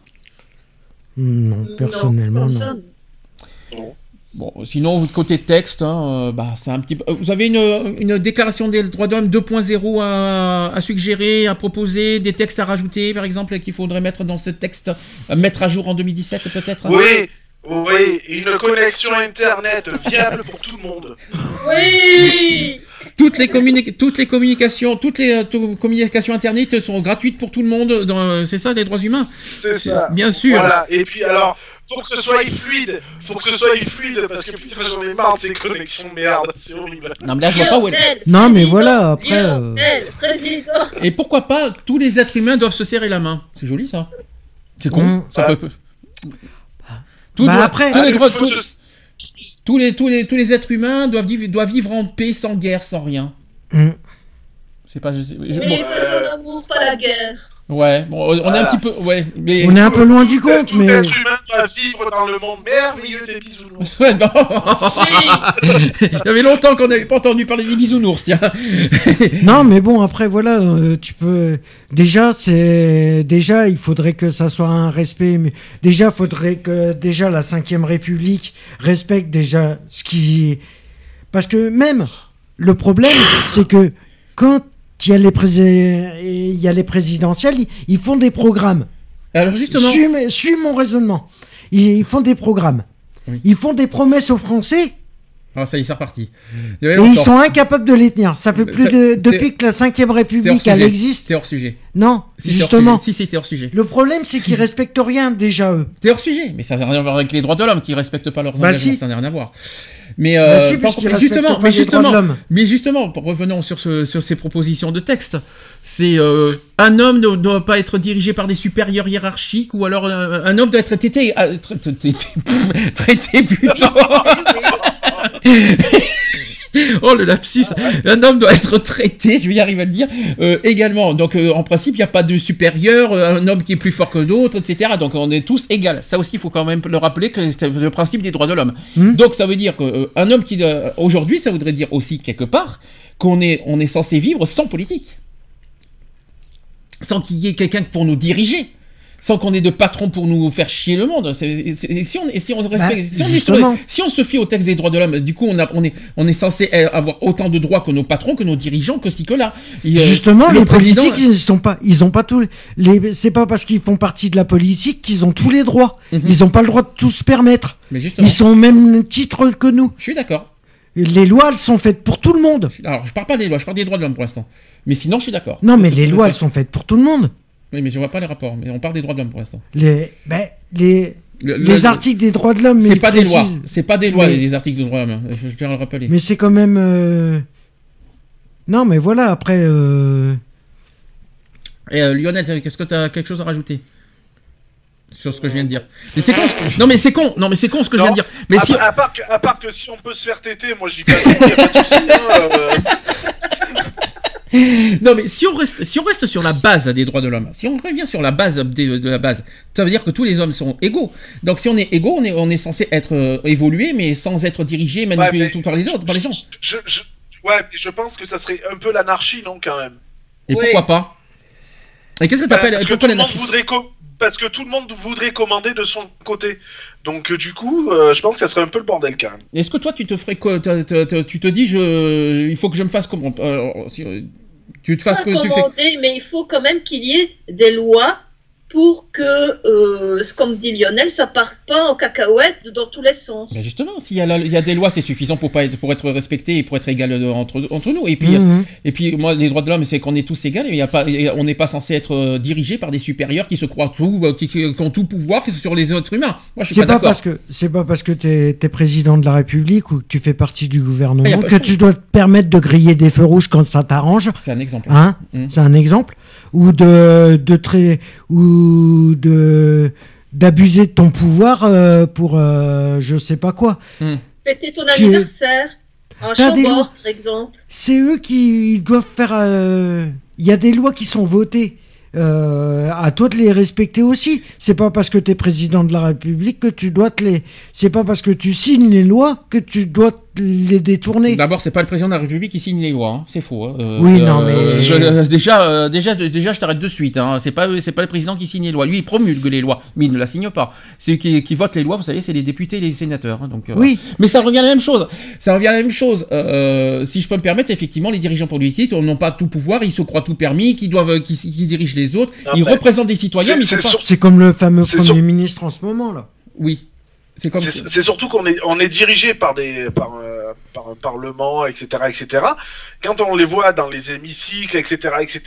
Non, personnellement, non.
Bon, sinon, côté texte, hein, euh, bah, c'est un petit peu. euh, Vous avez une, une déclaration des droits de l'homme 2.0 à, à suggérer, à proposer, des textes à rajouter, par exemple, qu'il faudrait mettre dans ce texte, euh, mettre à jour en 2017 peut-être?
Oui, oui, une connexion internet viable pour tout le monde.
Oui
toutes, les toutes les communications, toutes les euh, communications internet sont gratuites pour tout le monde. dans- C'est ça, les droits humains?
C'est ça.
Bien sûr.
Voilà. Et puis alors, faut que ce soit fluide. Faut que ce soit fluide parce que putain, j'en ai marre de ces connexions de merde. C'est horrible.
Non, mais là, je vois pas où est.
Lionel,
Non, mais voilà, après, euh.
Et pourquoi pas tous les êtres humains doivent se serrer la main C'est joli ça. C'est con.
Mm.
Ça
Ouais.
peut. Tout
Bah,
doit-
après-
tous, les
Ah,
droits-
se-
tous les, tous, les, tous les êtres humains doivent vivre, doivent vivre en paix, sans guerre, sans rien.
Hum.
C'est pas. je je-
Oui,
bon,
l'amour, pas la guerre.
Ouais, bon, on est un petit peu. Ouais, mais.
On est un peu loin du
Tout-
compte,
tout
mais.
être humain doit vivre dans le monde merveilleux des bisounours.
Ouais, non. Il y avait longtemps qu'on n'avait pas entendu parler des bisounours, tiens.
Non, mais bon, après, voilà, euh, tu peux. Déjà, c'est. Déjà, il faudrait que ça soit un respect. Mais... Déjà, il faudrait que déjà la 5ème République respecte déjà ce qui. Parce que même, le problème, c'est que quand il y a les, prés- il y a les présidentielles, ils- ils font des programmes.
Alors justement.
Suis, mon raisonnement. Ils, ils font des programmes.
Oui.
Ils font des promesses aux Français
Ah, ça y est, c'est reparti. Il y avait
et ils sont incapables de les tenir. Ça fait plus
Ça-
de depuis que la 5ème
T'es hors
République elle existe.
T'es hors sujet.
Non,
Si, t'es hors
justement.
sujet. Si, si, t'es hors sujet.
Le problème, c'est qu'ils respectent rien déjà eux.
T'es hors sujet, mais ça n'a rien à voir avec les droits de l'homme qui respectent pas leurs
Bah
engagements,
si.
ça n'a rien à voir. Mais,
Bah
euh,
si,
justement,
pas
mais justement, mais justement, revenons sur, ce, sur ces propositions de texte. C'est euh, un homme ne doit pas être dirigé par des supérieurs hiérarchiques ou alors euh, un homme doit être traité, euh, tra- tra- traité, traité plutôt. Oh le lapsus Un homme doit être traité, je vais y arriver à le dire, euh, également. Donc euh, en principe, il n'y a pas de supérieur, euh, un homme qui est plus fort que d'autres, etc. Donc on est tous égaux. Ça aussi, il faut quand même le rappeler que c'est le principe des droits de l'homme.
Hmm.
Donc ça veut dire qu'un homme qui... Aujourd'hui, ça voudrait dire aussi quelque part qu'on est, on est censé vivre sans politique. Sans qu'il y ait quelqu'un pour nous diriger. Sans qu'on ait de patron pour nous faire chier le monde. C'est- c'est- si, on, si, on respecte- si, on est sur les-
justement.
si on se fie au texte des droits de l'homme, du coup, on, a- on, est, on est censé avoir autant de droits que nos patrons, que nos dirigeants, que ci, que là. Et, euh,
Justement,
le
les
président-
politiques, ils sont pas, ils ont pas tous les. C'est pas parce qu'ils font partie de la politique qu'ils ont tous les droits.
Mhm.
Ils ont pas le droit de tout se permettre.
Mais justement,
Ils sont au même titre que nous.
je suis d'accord.
Les lois, elles sont faites pour tout le monde.
Alors, je parle pas des lois, je parle des droits de l'homme pour l'instant. Mais sinon, je suis d'accord.
Non, mais les lois, elles sont faites pour tout le monde.
Oui, mais je vois pas les rapports. Mais on parle des droits de l'homme pour l'instant.
Les, ben, les,
Le-
les
le-
articles des droits de l'homme,
C'est pas des lois. C'est pas des lois,
Mais-
les articles de droits de l'homme. Je, je tiens à le rappeler.
Mais c'est quand même. euh, Non, mais voilà, après. euh,
Et euh, Lionel, qu'est-ce que tu as quelque chose à rajouter sur ce que je viens de dire? Mais c'est con. Non, mais c'est con. Non, mais c'est con ce que je viens de dire. Mais
à,
si.
à part que, à part que si on peut se faire téter, moi je dis pas non,
mais si on reste, si on reste sur la base des droits de l'homme, si on revient sur la base de la base, ça veut dire que tous les hommes sont égaux. Donc, si on est égaux, on est, on est censé être euh, évolué, mais sans être dirigé, manipulé
mais-
tout par les autres, par les gens.
Je, je- ouais, mais je pense que ça serait un peu l'anarchie, non, quand même.
Et
Oui.
pourquoi pas? Et qu'est-ce que
Bah,
t'appelles
parce, que
pourquoi
tout le monde
l'anarchie?
parce que tout le monde voudrait commander de son côté. Donc, euh, du coup, euh, je pense que ça serait un peu le bordel, quand même.
Est-ce que toi, tu te ferais quoi Tu te dis, je, il faut que je me fasse comment euh, Tu te fasses
Pas
que tu fais.
commander, mais il faut quand même qu'il y ait des lois pour que, euh, comme dit Lionel, ça parte pas en cacahuète dans tous les sens.
Ben justement, s'il y, a y des lois, c'est suffisant pour, pas être, pour être respecté et pour être égal euh, entre, entre nous. Et puis,
mhm.
Et puis moi, les droits de l'homme, c'est qu'on est tous égaux. et il y a pas, et on n'est pas censé être euh, dirigé par des supérieurs qui se croient tout, euh, qui, ont tout pouvoir sur les autres humains. Moi, je suis
C'est
pas
parce que c'est pas parce que t'es es président de la République ou que tu fais partie du gouvernement
Ah, pas
que tu dois te permettre de griller des feux rouges quand ça t'arrange,
C'est un exemple.
hein?
Mm.
C'est un exemple ou de de très ou de d'abuser de ton pouvoir euh, pour euh, je sais pas quoi.
Fêter ton
Tu-
anniversaire,
des
chambord,
lois.
par exemple.
C'est eux qui doivent faire. euh, Il y a des lois qui sont votées. Euh, à toi de les respecter aussi. C'est pas parce que tu es président de la République que tu dois te les. C'est pas parce que tu signes les lois que tu dois les détourner.
D'abord, c'est pas le président de la République qui signe les lois, hein. c'est faux. hein. Euh,
Oui, non, mais-
je- euh, déjà, euh, déjà, déjà, je t'arrête de suite. Hein. C'est pas, c'est pas le président qui signe les lois. Lui, il promulgue les lois, mais il ne la signe pas. C'est qui, qui vote les lois. Vous savez, c'est les députés, et les sénateurs. hein. Donc, euh,
Oui,
Mais ça revient à la même chose. Ça revient à la même chose. Euh, si je peux me permettre, effectivement, les dirigeants politiques n'ont pas tout pouvoir, ils se croient tout permis, qui doivent, qui, qui dirigent les autres.
Non,
ils
mais
représentent des citoyens,
c'est-
mais ils sont
c'est
pas.
comme le fameux Premier
sur-
ministre en ce moment, là.
Oui. C'est
surtout qu'on est, on est dirigé par, des, par, euh, par un parlement, etc., etc. Quand on les voit dans les hémicycles, etc., etc.,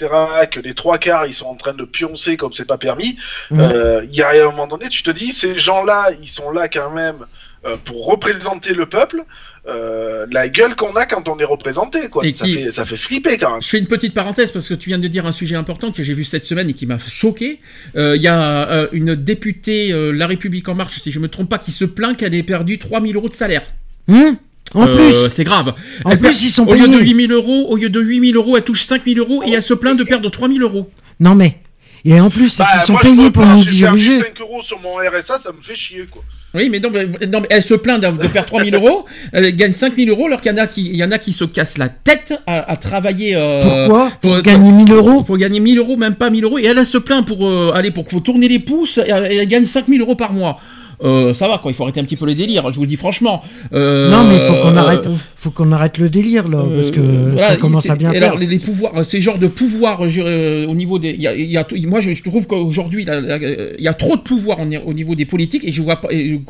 que les trois quarts ils sont en train de pioncer comme c'est pas permis, euh, il y a à un moment donné, tu te dis, ces gens-là, ils sont là quand même euh, pour représenter le peuple. Euh, la gueule qu'on a quand on est représenté, quoi.
Et
ça,
qui-
fait, ça fait flipper quand même.
Je fais une petite parenthèse parce que tu viens de dire un sujet important que j'ai vu cette semaine et qui m'a choqué. Euh, Il y a euh, une députée euh, La République En Marche, si je me trompe pas, qui se plaint qu'elle ait perdu 3000 euros de salaire.
Hum en
Euh,
plus,
c'est grave.
en
Elle
plus,
perd-
ils sont
au lieu de
payés.
8000 euros, au lieu de 8000 euros, elle touche 5000 euros et elle se plaint de perdre 3000 euros.
Non mais, et en plus, c'est
Bah,
qu'ils sont
moi,
payés pour nous diriger.
5 euros sur mon RSA, ça me fait chier, quoi.
Oui, mais non, mais, non, mais elle se plaint de, perdre 3000 euros, elle gagne 5000 euros, alors qu'il y en a qui, il y en a qui se cassent la tête à, à travailler. euh,
Pourquoi
pour-
Pour gagner 1000 euros
pour gagner 1000 euros, même pas 1000 euros, et elle, elle se plaint pour euh, aller pour, pour tourner les pouces, et elle, elle gagne 5000 euros par mois. Euh, ça va quoi, il faut arrêter un petit peu le délire, je vous le dis franchement. Euh,
Non mais il faut qu'on
euh,
arrête, faut qu'on arrête le délire là, parce que
euh, voilà,
ça commence à bien
et
faire.
alors, les, les pouvoirs, ces genres de pouvoirs je- euh, au niveau des, il y a, y moi je, je trouve qu'aujourd'hui euh, il y a trop de pouvoirs au niveau des politiques et je vois pas, et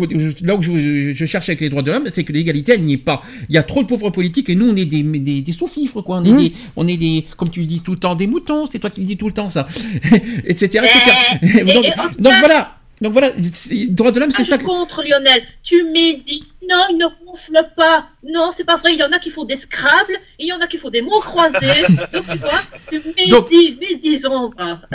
là où je, je cherche avec les droits de l'homme, c'est que l'égalité elle n'y est pas. Il y a trop de pauvres politiques et nous on est des, des, des sous-fifres quoi, on est
Mmh.
des, on est des, comme tu dis tout le temps des moutons, c'est toi qui me dis tout le temps ça, etc. etc. donc,
et
donc voilà. Donc voilà, c'est- droits de l'homme, c'est
Ah,
ça.
je
que-
contre Lionel. Tu médis. Non, il ne ronfle pas. Non, c'est pas vrai. Il y en a qui font des Scrabble et il y en a qui font des mots croisés. Donc tu vois.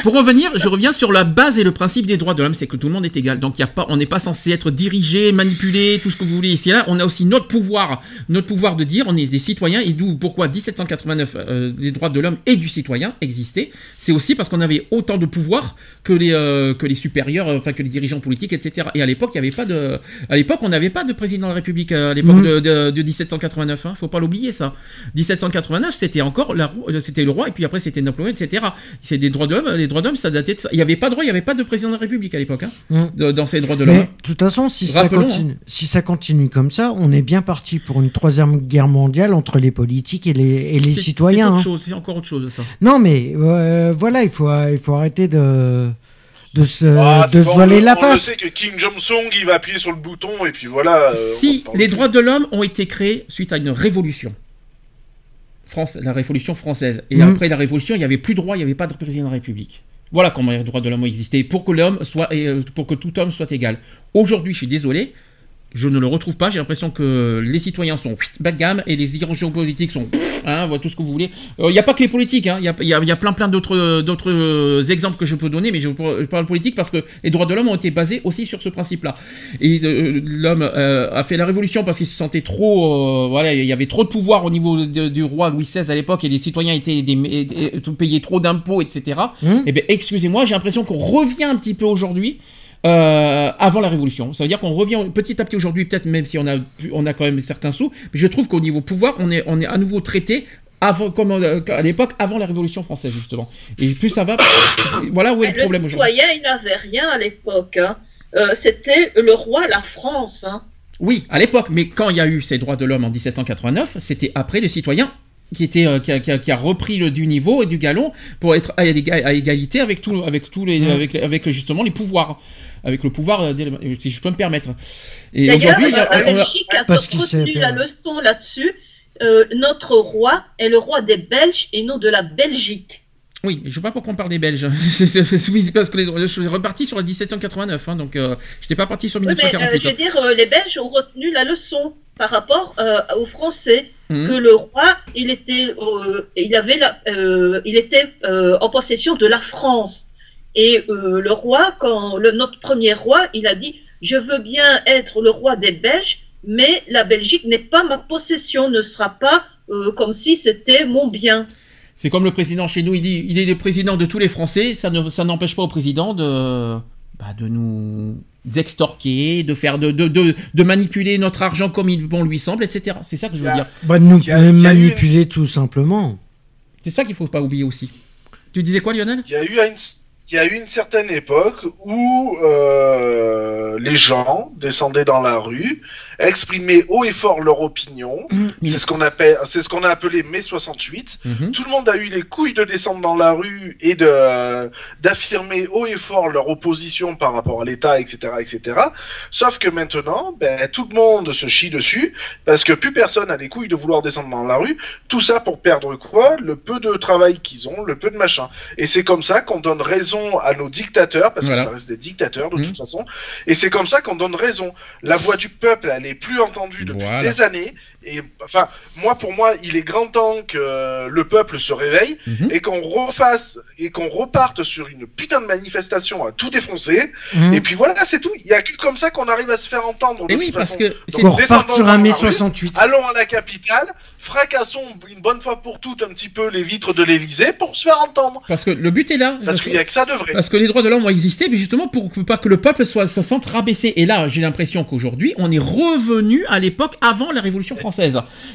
Pour revenir, je reviens sur la base et le principe des droits de l'homme, c'est que tout le monde est égal. Donc il y a pas, on n'est pas censé être dirigé, manipulé, tout ce que vous voulez ici là. On a aussi notre pouvoir, notre pouvoir de dire, on est des citoyens et d'où pourquoi 1789 euh, les droits de l'homme et du citoyen existaient. C'est aussi parce qu'on avait autant de pouvoir que les euh, que les supérieurs, euh, enfin que les dirigeants politiques, etc. Et à l'époque, il y avait pas de, à l'époque, on n'avait pas de président de la République euh, à l'époque
Mhm.
de, de, de 1789. Hein, faut pas l'oublier ça. 1789, c'était encore la, roi- euh, c'était le roi et puis après c'était Napoléon, etc. C'est des droits de l'homme. Les droits de l'homme, ça datait de ça. Il n'y avait pas de droit, il n'y avait pas de président de la République à l'époque, hein, de- dans ces droits de l'homme.
Mais de toute façon, si ça, continue, si ça continue comme ça, on est bien parti pour une troisième guerre mondiale entre les politiques et les, et les citoyens. Hein.
c'est encore autre chose ça.
Non, mais euh, voilà, il faut, il faut arrêter de, de se,
Ah,
de
c'est
se
bon,
voiler
on,
la
on le
face.
sait que Kim Jong-sung, il va appuyer sur le bouton et puis voilà. euh,
si les droits de l'homme ont été créés suite à une révolution. France, la révolution française. Et
Mhm.
après la révolution, il n'y avait plus de droit, il n'y avait pas de président de la République. Voilà comment les droits de l'homme ont existé. Pour que l'homme soit, euh, pour que tout homme soit égal. Aujourd'hui, je suis désolé, je ne le retrouve pas. J'ai l'impression que les citoyens sont bas de gamme et les dirigeants politiques sont, hein, tout ce que vous voulez. Euh, Il n'y a pas que les politiques, hein. il y, a, y a- y a plein plein d'autres d'autres euh, exemples que je peux donner, mais je, je parle politique parce que les droits de l'homme ont été basés aussi sur ce principe-là. Et euh, l'homme euh, a fait la révolution parce qu'il se sentait trop, euh, voilà, il y avait trop de pouvoir au niveau de- du roi Louis XVI à l'époque et les citoyens étaient des, et- et- payaient trop d'impôts, etc.
Hum.
Eh bien, excusez-moi, j'ai l'impression qu'on revient un petit peu aujourd'hui. Euh, avant la révolution, ça veut dire qu'on revient petit à petit aujourd'hui, peut-être même si on a on a quand même certains sous, mais je trouve qu'au niveau pouvoir, on est on est à nouveau traité avant comme euh, à l'époque avant la révolution française justement. Et plus ça va, voilà où est le
Le
problème aujourd'hui.
citoyen, il n'avait rien à l'époque. hein. Euh, C'était le roi, la France. hein.
Oui, à l'époque, mais quand il y a eu ces droits de l'homme en 1789, c'était après les citoyens qui était euh, qui, a, qui a- qui a repris le du niveau et du galon pour être à, éga- à égalité avec tout avec tous les
Mm.
avec avec justement les pouvoirs avec le pouvoir euh, des- si je peux me permettre. Et aujourd'hui, il y a-
la
a-
Belgique a retenu la leçon là-dessus. Euh, notre roi est le roi des Belges et non de la Belgique.
oui, je sais pas pourquoi on parle des Belges. Parce que les, je suis reparti sur la 1789, hein, donc euh, j'étais pas parti sur
Oui, mais, euh,
1948.
je veux dire, euh, les Belges ont retenu la leçon par rapport euh, aux Français.
Mhm.
Que le roi, il était, euh, il avait la, euh, il était euh, en possession de la France. Et euh, le roi, quand le, notre premier roi, il a dit, je veux bien être le roi des Belges, mais la Belgique n'est pas ma possession, ne sera pas euh, comme si c'était mon bien.
C'est comme le président chez nous, il dit il est le président de tous les Français, ça ne ça n'empêche pas au président de bah, de nous d'extorquer, de faire, de, de, de, de manipuler notre argent comme il bon lui semble, etc. C'est ça que je veux
Il y a-
dire.
Bah, de nous
y a- y
manipuler tout simplement.
C'est ça qu'il faut pas oublier aussi. Tu disais quoi, Lionel?
Il y a eu une, il y a eu une certaine époque où euh, les gens descendaient dans la rue, exprimaient haut et fort leur opinion. C'est ce qu'on appelle, c'est ce qu'on a appelé mai 68.
Mhm.
Tout le monde a eu les couilles de descendre dans la rue et de d'affirmer haut et fort leur opposition par rapport à l'État, etc., etc. Sauf que maintenant, ben, tout le monde se chie dessus parce que plus personne a les couilles de vouloir descendre dans la rue. Tout ça pour perdre quoi? Le peu de travail qu'ils ont, le peu de machin. Et c'est comme ça qu'on donne raison à nos dictateurs, parce
Voilà.
que ça reste des dictateurs de
Mhm.
toute façon. Et c'est comme ça qu'on donne raison. La voix du peuple, elle est plus entendue depuis
Voilà.
des années. Et enfin, moi, pour moi, il est grand temps que le peuple se réveille
Mhm.
et qu'on refasse et qu'on reparte sur une putain de manifestation à tout défoncer.
Mmh.
Et puis voilà, c'est tout. Il y a que comme ça qu'on arrive à se faire entendre. de
Et oui,
toute
parce
façon.
que c'est-
Qu'on reparte
descendons
sur un mai
rue.
68.
Allons à la capitale, fracassons une bonne fois pour toutes un petit peu les vitres de l'Elysée pour se faire entendre.
parce que le but est là.
Parce qu'il y a que ça de vrai.
Parce que les droits de l'homme ont existé, mais justement pour que- pas que le peuple soit, se sente rabaissé. Et là, j'ai l'impression qu'aujourd'hui, on est revenu à l'époque avant la Révolution française.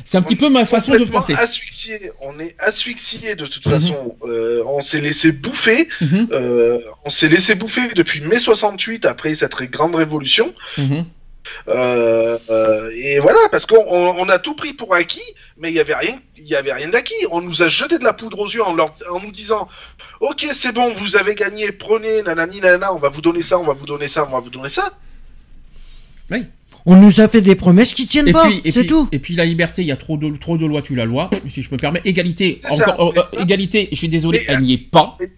C'est un petit peu ma façon de penser.
Asphyxié, on est asphyxié de toute
Mhm.
façon. Euh, on s'est laissé bouffer.
Mhm,
euh, on s'est laissé bouffer depuis mai 68 après cette grande révolution.
mhm.
Euh, euh, et voilà, parce qu'on on- on a tout pris pour acquis, mais il y avait rien, il y avait rien d'acquis. On nous a jeté de la poudre aux yeux en, leur- en nous disant, ok, c'est bon, vous avez gagné, prenez, nanani, nanana, on va vous donner ça, on va vous donner ça, on va vous donner ça.
On nous a fait des promesses qui tiennent
Et
pas, c'est tout.
et puis la liberté, il y a trop de, trop de lois, tu la loi, si je me permets. Égalité,
ça,
encore, euh,
ça-
égalité, je suis désolé,
Mais,
elle n'y est pas.
mais-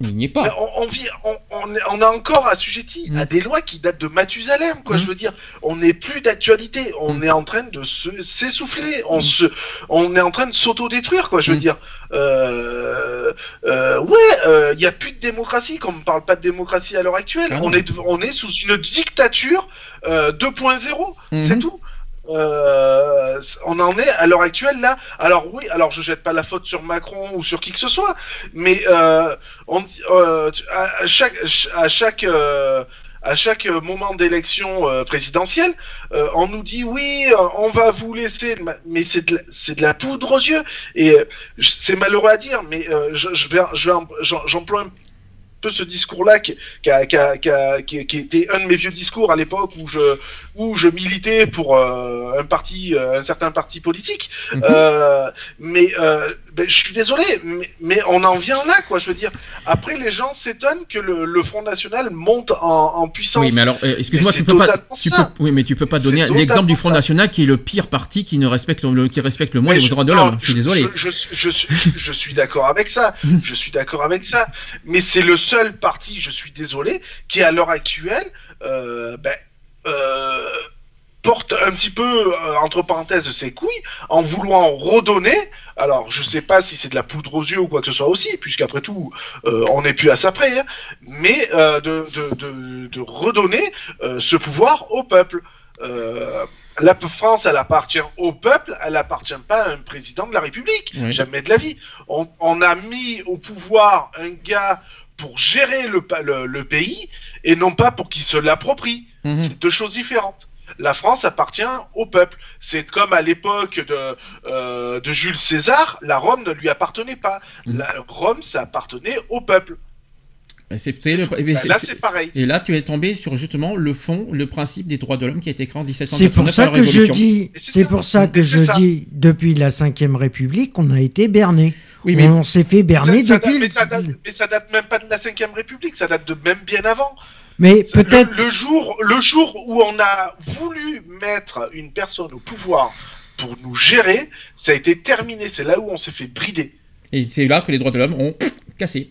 N'y est pas.
on, on vit, on, on est, encore assujetti à
Mm.
des lois qui datent de Mathusalem, quoi.
Mm.
Je veux dire, on n'est plus d'actualité, on
Mm.
est en train de se s'essouffler, on se, on est en train de s'auto-détruire, quoi. Je veux dire, euh, euh, ouais, il y a plus de démocratie, comme on parle pas de démocratie à l'heure actuelle. On est, on est sous une dictature euh, 2.0, c'est tout. Euh, on en est à l'heure actuelle là. Alors oui, alors je jette pas la faute sur Macron ou sur qui que ce soit, mais euh, euh, à, chaque à chaque à chaque moment d'élection présidentielle, on nous dit oui, on va vous laisser, mais c'est de, la- de la poudre aux yeux et c'est malheureux à dire, mais euh, je, je vais peu ce discours-là qui, qui, qui, qui, a- qui- qui était un de mes vieux discours à l'époque où je où je militais pour euh, un parti, euh, un certain parti politique.
Mhm.
Euh, mais ben, je suis désolé, mais, mais on en vient là, quoi. Je veux dire, après les gens s'étonnent que le, le Front National monte en, en puissance.
Oui, mais alors, euh, excuse-moi, tu peux pas. Tu peux, oui, mais tu peux pas donner l'exemple du Front. National qui est le pire parti qui ne respecte le, qui respecte le moins
Mais
les
je-
droits de l'homme. Je suis désolé.
Je suis d'accord avec ça. Je suis d'accord avec ça. Mais c'est le seul parti, je suis désolé, qui à l'heure actuelle, euh, ben, euh, porte un petit peu euh, entre parenthèses ses couilles en voulant redonner. Alors, je sais pas si c'est de la poudre aux yeux ou quoi que ce soit aussi, puisqu'après tout, euh, on n'est plus à ça près. hein, mais euh, de, de, de, de redonner euh, ce pouvoir au peuple. Euh, la France, elle appartient au peuple, elle appartient pas à un président de la République.
Oui.
Jamais de la vie. On, on a mis au pouvoir un gars pour gérer le, le, le pays et non pas pour qu'il se l'approprie.
Mhm.
C'est deux choses différentes. La France appartient au peuple. C'est comme à l'époque de, euh, de Jules César, la Rome ne lui appartenait pas.
Mhm.
La Rome, ça appartenait au peuple.
C'est- c'est le-
Bah,
c'est-
là,
c'est-
c'est pareil.
Et là, tu es tombé sur justement le fond, le principe des droits de l'homme qui a été créé en
C'est
1789
pour ça
par la
que je
Révolution.
dis,
c'est
c'est pour ça que je
c'est ça.
dis, depuis la Cinquième République, on a été berné.
Oui, mais
On s'est fait berner
Ça- ça
depuis.
date- mais,
le-
ça date, mais ça date même pas de la Cinquième République, ça date de même bien avant.
Mais
Le-
peut-être,
le, jour, le jour où on a voulu mettre une personne au pouvoir pour nous gérer, ça a été terminé. C'est là où on s'est fait brider.
et c'est là que les droits de l'homme ont cassé.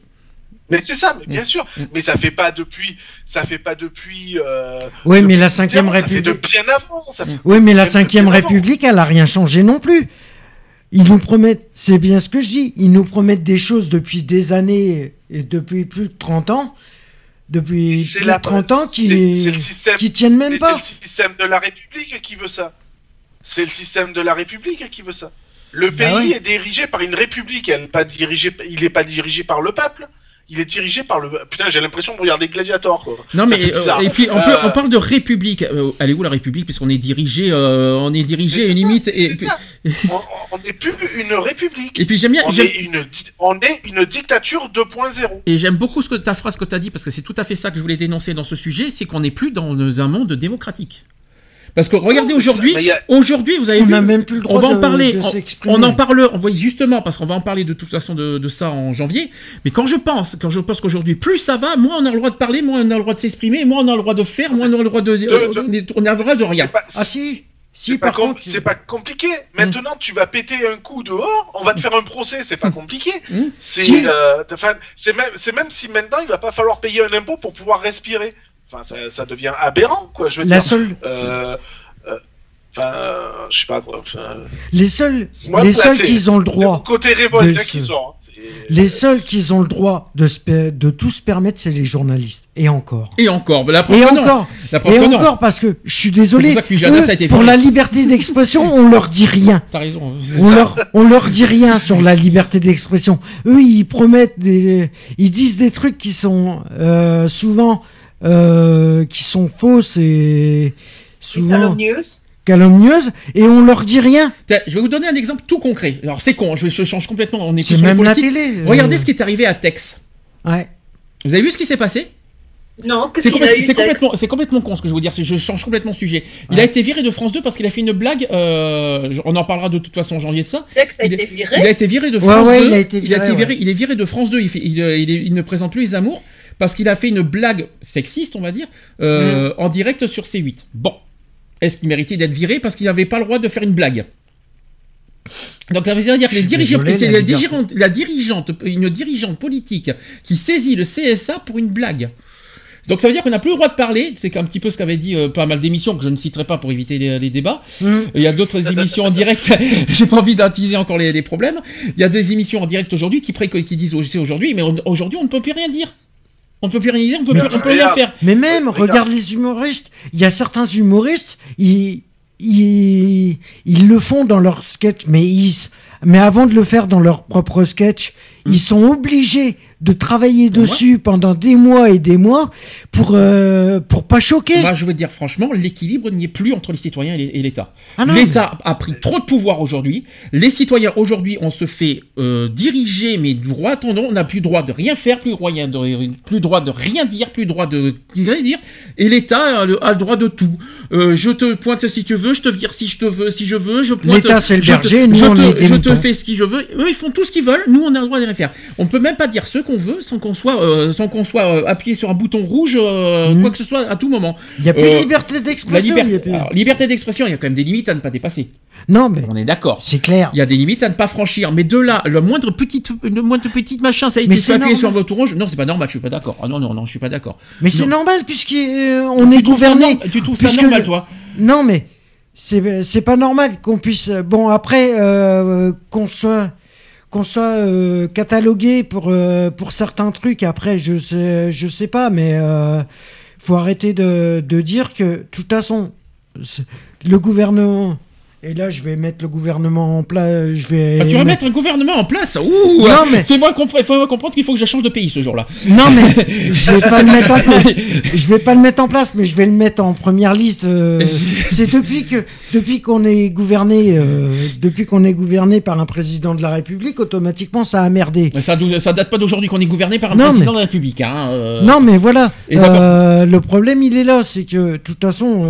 Mais c'est ça, mais bien
Mm.
sûr.
Mm.
Mais ça fait pas depuis, ça fait pas depuis. Euh,
oui, mais la Cinquième
fait de
République.
bien avant. Ça fait-
Oui, mais la Cinquième
avant.
République, elle a rien changé non plus. Ils nous promettent, c'est bien ce que je dis, ils nous promettent des choses depuis des années et depuis plus de 30 ans, depuis plus
la-
de 30 ans qui, tiennent même pas.
C'est le système de la République qui veut ça. C'est le système de la République qui veut ça. Le
Bah
pays est dirigé par une République. Elle pas dirigée, il n'est pas dirigé par le peuple. Il est dirigé par le. Putain, j'ai l'impression de regarder Gladiator. Quoi.
Non
Ça
mais euh, et puis on, peut,
Euh,
on parle de république. Euh, elle est où la république? Puisqu'on est dirigé, euh, on est dirigé
mais
à une
c'est ça,
limite et,
ça. on- n'est plus une république.
et puis j'aime bien.
On est une, on est une dictature 2.0.
Et j'aime beaucoup ce que ta phrase que tu as dit parce que c'est tout à fait ça que je voulais dénoncer dans ce sujet, c'est qu'on n'est plus dans un monde démocratique. Parce que regardez aujourd'hui, aujourd'hui vous avez
On
vu,
n'a même plus le droit
on va en
de-
parler,
de
on- en parle, on va justement parce qu'on va en parler de toute façon de, de ça en janvier. Mais quand je pense, quand je pense qu'aujourd'hui plus ça va, moins on a le droit de parler, moins on a le droit de s'exprimer, moins on a le droit de faire, moins on a le droit de, euh, on a le droit de rien.
pas-
Ah si, si
c'est pas,
par
com-
contre.
c'est pas compliqué. Maintenant, tu vas péter un coup dehors, on va te faire un procès, c'est pas compliqué.
Mm.
C'est
Si.
euh, même, c'est même si maintenant il va pas falloir payer un impôt pour pouvoir respirer. Enfin, ça, ça devient aberrant, quoi. Je veux
La
dire.
seule,
Euh, euh, Enfin, je sais pas quoi. Enfin,
les seuls,
moi,
les
là,
seuls qui ont le droit,
côté révolté
de
qui
ce-
sort. hein.
Les seuls qui ont le droit de, se de tout se permettre, c'est les journalistes. Et encore.
Et encore, la preuve
Et
que
encore,
La preuve
et
que non.
encore, parce que je suis désolé.
pour ça que Pujada,
eux,
ça a été
pour la liberté d'expression, on leur dit rien.
T'as raison. c'est
On
ça.
leur, on leur dit rien sur la liberté d'expression. Eux, ils promettent des, ils disent des trucs qui sont euh, souvent, euh, qui sont fausses et
C'est
souvent
calomnieuse.
calomnieuses, et on leur dit rien.
Je vais vous donner un exemple tout concret. Alors c'est con, je, je change complètement. On est les
même la télé. euh,
Regardez ce qui est arrivé à Tex.
Ouais.
Vous avez vu ce qui s'est passé?
Non, qu'est-ce
C'est complètement, c'est complètement con ce que je veux dire. Je change complètement de sujet. Il
Ouais.
a été viré de France 2 parce qu'il a fait une blague. euh, on en parlera de toute façon en janvier de ça.
Tex a
il
été
Il
viré.
a été viré de France
ouais,
2.
il a été viré, ouais.
il est viré de France 2. Il, fait- il, euh, il est- il ne présente plus les amours parce qu'il a fait une blague sexiste, on va dire,
Mm.
euh, en direct sur C8. Bon. Est-ce qu'il méritait d'être viré parce qu'il n'avait pas le droit de faire une blague? Donc ça veut dire que les dirigeants, c'est
la
dirigeante, la dirigeante, une dirigeante politique qui saisit le CSA pour une blague. Donc ça veut dire qu'on n'a plus le droit de parler. C'est un petit peu ce qu'avait dit euh, pas mal d'émissions que je ne citerai pas pour éviter les, les débats.
Hum.
Il y a d'autres émissions en direct. J'ai pas envie d'attiser encore les, les problèmes. Il y a des émissions en direct aujourd'hui qui, disent aujourd'hui, mais aujourd'hui on ne peut plus rien dire. On ne peut plus rien dire, on peut,
Mais
plus, on peut rien faire.
Mais même,
Regarde.
regarde les humoristes. Il y a certains humoristes, ils, ils, ils le font dans leur sketch, mais ils, mais avant de le faire dans leur propre sketch, ils sont obligés de travailler
Pour moi.
dessus pendant des mois et des mois pour euh, pour pas choquer.
Moi, je veux dire franchement, l'équilibre n'y est plus entre les citoyens et l'État.
Ah
L'État a pris trop de pouvoir aujourd'hui. Les citoyens aujourd'hui, on se fait euh, diriger, mais droit en On n'a plus droit de rien faire, plus droit de, plus droit de rien dire, plus droit de rien dire. Et l'État a, le- a le droit de tout. Euh, je te pointe si tu veux, je te vire si je te veux, si je veux. Je pointe.
L'État, c'est le
je te-
berger, nous,
je
on
te,
est des
je te fais ce que je veux. Eux, ils font tout ce qu'ils veulent. Nous, on a le droit de rien faire. On peut même pas dire ce qu'on veut sans qu'on soit, euh, sans qu'on soit euh, appuyé sur un bouton rouge, euh,
Mhm.
quoi que ce soit, à tout moment.
il y a plus de liberté d'expression. il y a
liberté,
plus-
alors, liberté d'expression, il y a quand même des limites à ne pas dépasser.
Non, mais
On est d'accord.
c'est clair.
Il y a des limites à ne pas franchir, mais de là, le moindre petite, le moindre petite machin, ça a été appuyer sur un bouton rouge. Non, c'est pas normal, je suis pas d'accord. Ah non, non, non, je suis pas d'accord.
Mais c'est normal puisqu'on est gouverné.
Tu trouves ça normal,
le-
toi
Non, mais c'est c'est pas normal qu'on puisse. Bon, après, qu'on soit qu'on soit euh, catalogué pour euh, pour certains trucs. Après, je sais je sais pas, mais euh, faut arrêter de de dire que de toute façon le gouvernement. Et là, je vais mettre le gouvernement en place. Je vais.
Ah, Tu vas mettre un gouvernement en place Ouh
Non, mais-
Fais-moi compre- fais-moi comprendre qu'il faut que je change de pays ce jour-là.
Non, mais je vais pas le mettre en place. Je vais pas le mettre en place, mais je vais le mettre en première liste. euh, c'est depuis que depuis qu'on est gouverné, euh, depuis qu'on est gouverné par un président de la République, automatiquement ça a merdé.
Mais ça, ça date pas d'aujourd'hui qu'on est gouverné par un
Non,
président
mais-
de la République. Hein, euh.
Non, mais voilà. Le problème, il est là, c'est que de toute façon.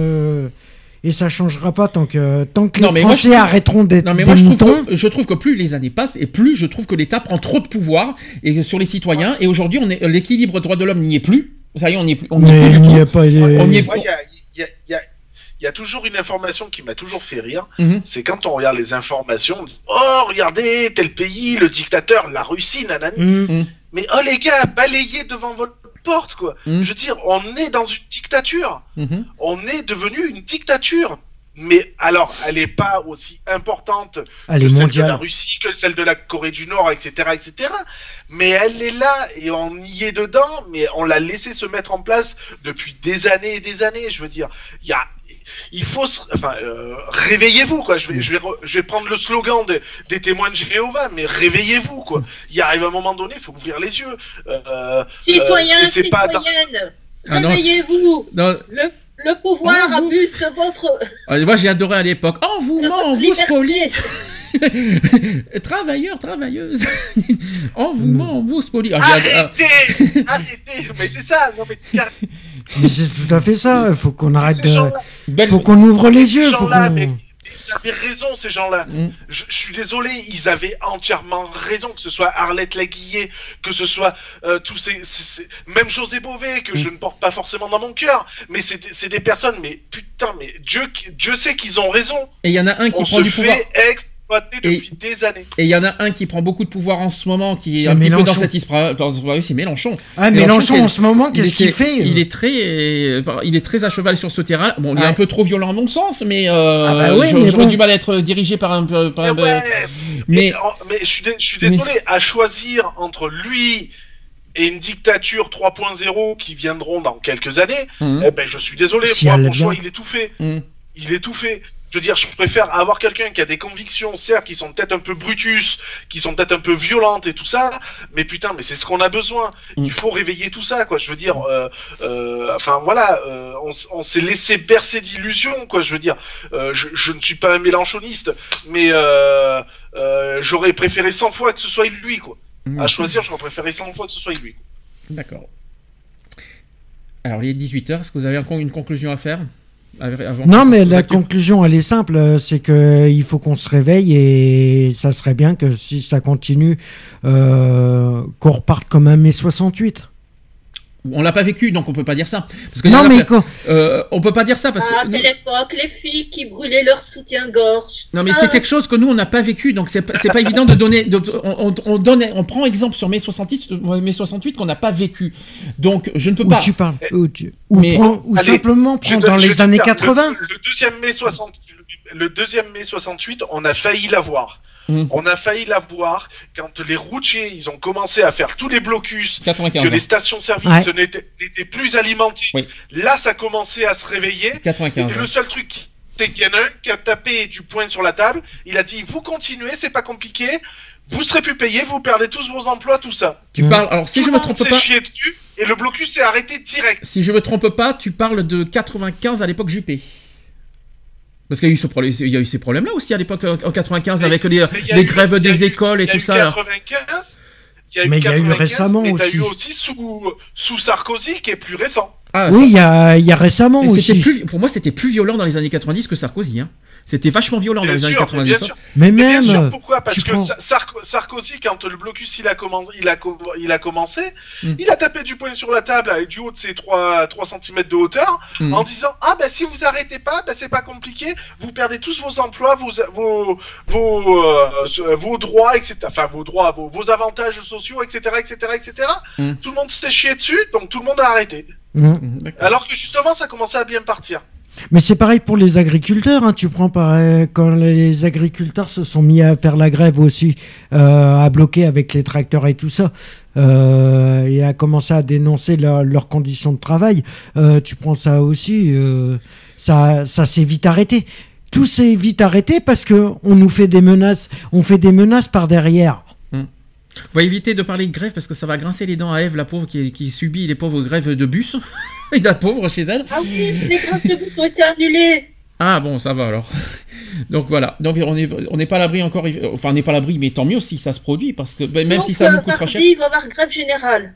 Et ça changera pas tant que tant que
Non,
les
moi,
Français arrêteront d'être
Non mais
des
moi je trouve, que, je trouve que plus les années passent et plus je trouve que l'État prend trop de pouvoir et sur les citoyens et aujourd'hui on est l'équilibre droit de l'homme n'y est plus. Ça y est on n'y est plus. On n'y est plus
a pas.
On y est-
Moi, il y a, il y a- il y a- il y a toujours une information qui m'a toujours fait rire.
Mhm.
C'est quand on regarde les informations, on dit Oh, regardez, tel pays, le dictateur, la Russie, nanani.
Hum.
Mais oh les gars, balayez devant votre porte, quoi.
Mhm.
Je veux dire, on est dans une dictature.
Mhm.
On est devenu une dictature. Mais alors, elle n'est pas aussi importante
Elle
que celle de la. Russie, que celle de la Corée du Nord, etc., etc. Mais elle est là et on y est dedans, mais on l'a laissé se mettre en place depuis des années et des années. Je veux dire, il y a, il faut, se- enfin, euh, réveillez-vous quoi. Je vais, je vais, re- je vais prendre le slogan des, des témoins de Jéhovah, mais réveillez-vous quoi. Il arrive un moment donné, il faut ouvrir les yeux. Euh,
Citoyens,
pas-
citoyennes,
Ah
réveillez-vous.
Non,
Le, le pouvoir
Oh, vous-
abuse de votre,
euh, moi j'ai adoré à l'époque. Oh, vous ment, vous spolie. Travailleurs, travailleuses. on vous ment, on vous spolie. Ah, ah,
Arrêtez, arrêtez. Mais c'est ça, non mais c'est car-
Mais c'est tout à fait ça. Il faut qu'on arrête de.
belle-
Faut qu'on ouvre les yeux. Faut qu'on-
mais ils avaient raison ces gens-là.
Mm.
Je, je suis désolé, ils avaient entièrement raison, que ce soit Arlette Laguillet, que ce soit euh, tous ces, ces- ces- même José Bové, que
Mm.
je ne porte pas forcément dans mon cœur, mais c'est des- c'est des personnes, mais putain, mais Dieu, Dieu sait qu'ils ont raison.
Et il y en a un qui
On
prend
se
du pouvoir.
fait exploiter
Et-
depuis des années.
Et il y en a un qui prend beaucoup de pouvoir en ce moment, qui est un petit peu dans
Mélenchon.
cette histoire. oui, C'est Mélenchon.
Ah,
Mélenchon,
Mélenchon en ce moment, qu'est-ce qu'il fait euh
Il est très, euh, il est très à cheval sur ce terrain. Bon, il est
Ouais.
un peu trop violent à mon sens, mais, euh,
Ah bah ouais,
j'aurais
mais
j'aurais
bon.
du mal à être dirigé par un, par
Mais
un-
ouais,
mais
mais, mais je suis, dé- je suis désolé, à choisir entre lui et une dictature 3.0 qui viendront dans quelques années,
Hum,
eh ben je suis désolé,
Si
moi
elle
mon
vient.
choix il est tout fait.
hum.
il est tout fait. Je veux dire, je préfère avoir quelqu'un qui a des convictions, certes, qui sont peut-être un peu brutus, qui sont peut-être un peu violentes et tout ça, mais putain, mais c'est ce qu'on a besoin.
Mm.
Il faut réveiller tout ça, quoi. Je veux dire, euh, euh, enfin voilà, euh, on, s'est laissé bercer d'illusions, quoi. Je veux dire, je, je ne suis pas un mélanchoniste, mais j'aurais préféré 100 fois que ce soit lui, quoi.
hum.
À choisir, j'aurais préféré 100 fois que ce soit lui.
D'accord. Alors, il est 18h. Est-ce que vous avez encore une conclusion à faire? Avant
Non, mais la conclusion, elle est simple, euh, c'est que il faut qu'on se réveille et ça serait bien que si ça continue, euh, qu'on reparte comme un mai 68.
On l'a pas vécu, donc on peut pas dire ça. Parce que
Non,
a
mais
plein- euh, on peut pas dire ça parce
Ah, à
que.
quelle époque, les filles qui brûlaient leur soutien-gorge.
Non mais
Ah,
c'est quelque chose que nous on n'a pas vécu donc c'est pas- c'est pas évident de donner de- on, on- on donne on prend exemple sur mai 68 euh, mai 68 qu'on n'a pas vécu donc je ne peux
où
pas
tu parles, où, tu- ou
Mais-
prends- ou
Allez,
simplement prends
te-
dans les années
dire,
80.
Le, le deuxième mai 60, le deuxième mai 68, on a failli l'avoir.
Mm.
On a failli l'avoir quand les routiers, ils ont commencé à faire tous les blocus,
95
que les stations-service
Ouais.
n'étaient n'étaient plus alimentées.
Oui.
Là, ça commençait à se réveiller.
95
Et le seul truc, c'est qu'il y en a un qui a tapé du poing sur la table. Il a dit Vous continuez, c'est pas compliqué. Vous serez plus payé, vous perdez tous vos emplois, tout ça.
tu
Mm.
parles alors si
Tout
je me trompe pas
chié dessus et le blocus s'est arrêté direct.
si je me trompe pas tu parles de 95 à l'époque Juppé parce qu'il y a eu ce problème il y a eu ces problèmes là aussi à l'époque en en 95
Mais-
avec les,
eu-
grèves des
eu-
écoles et
Il y a
tout
eu
ça là.
95. Il y a eu
Mais il y a eu
95,
récemment
mais
aussi.
eu aussi sous, sous Sarkozy qui est plus récent.
Ah,
Oui, il y a, il y a récemment aussi.
plus, pour moi, c'était plus violent dans les années 90 que Sarkozy. Hein. C'était vachement violent dans
Bien
les années
sûr, mais
90.
bien
hein.
sûr.
Mais
Mais bien
même,
sûr, pourquoi Parce que
prends-
Sarkozy, quand le blocus il a, commencé, il a, co- il a commencé,
Mm.
il a tapé du poing sur la table avec du haut de ses 3, 3 cm de hauteur
Mhm.
en disant Ah, ben si vous arrêtez pas, ben c'est pas compliqué, vous perdez tous vos emplois, vos, vos, vos, euh, vos droits, etc. Enfin, vos droits, vos, vos avantages sociaux, etc. etc., etc.
Mm.
Tout le monde s'est chié dessus, donc tout le monde a arrêté.
D'accord.
Alors que justement, ça commençait à bien partir.
Mais c'est pareil pour les agriculteurs. hein. Tu prends pareil, quand les agriculteurs se sont mis à faire la grève aussi, euh, à bloquer avec les tracteurs et tout ça, euh, et à commencer à dénoncer leur- leurs conditions de travail. euh, tu prends ça aussi, euh, ça, ça s'est vite arrêté. Tout s'est vite arrêté parce que on nous fait des menaces, on fait des menaces par derrière.
On va éviter de parler de grève parce que ça va grincer les dents à Eve, la pauvre, qui subit les pauvres grèves de bus. Et la pauvre chez elle.
Ah oui, les grèves de bus ont été annulées.
Ah bon, ça va alors. Donc voilà. Donc on n'est on pas à l'abri encore. Enfin, on n'est pas à l'abri, mais tant mieux si ça se produit parce que ben, même
Donc,
si ça nous
euh,
coûtera
mardi,
cher.
il va y avoir grève générale.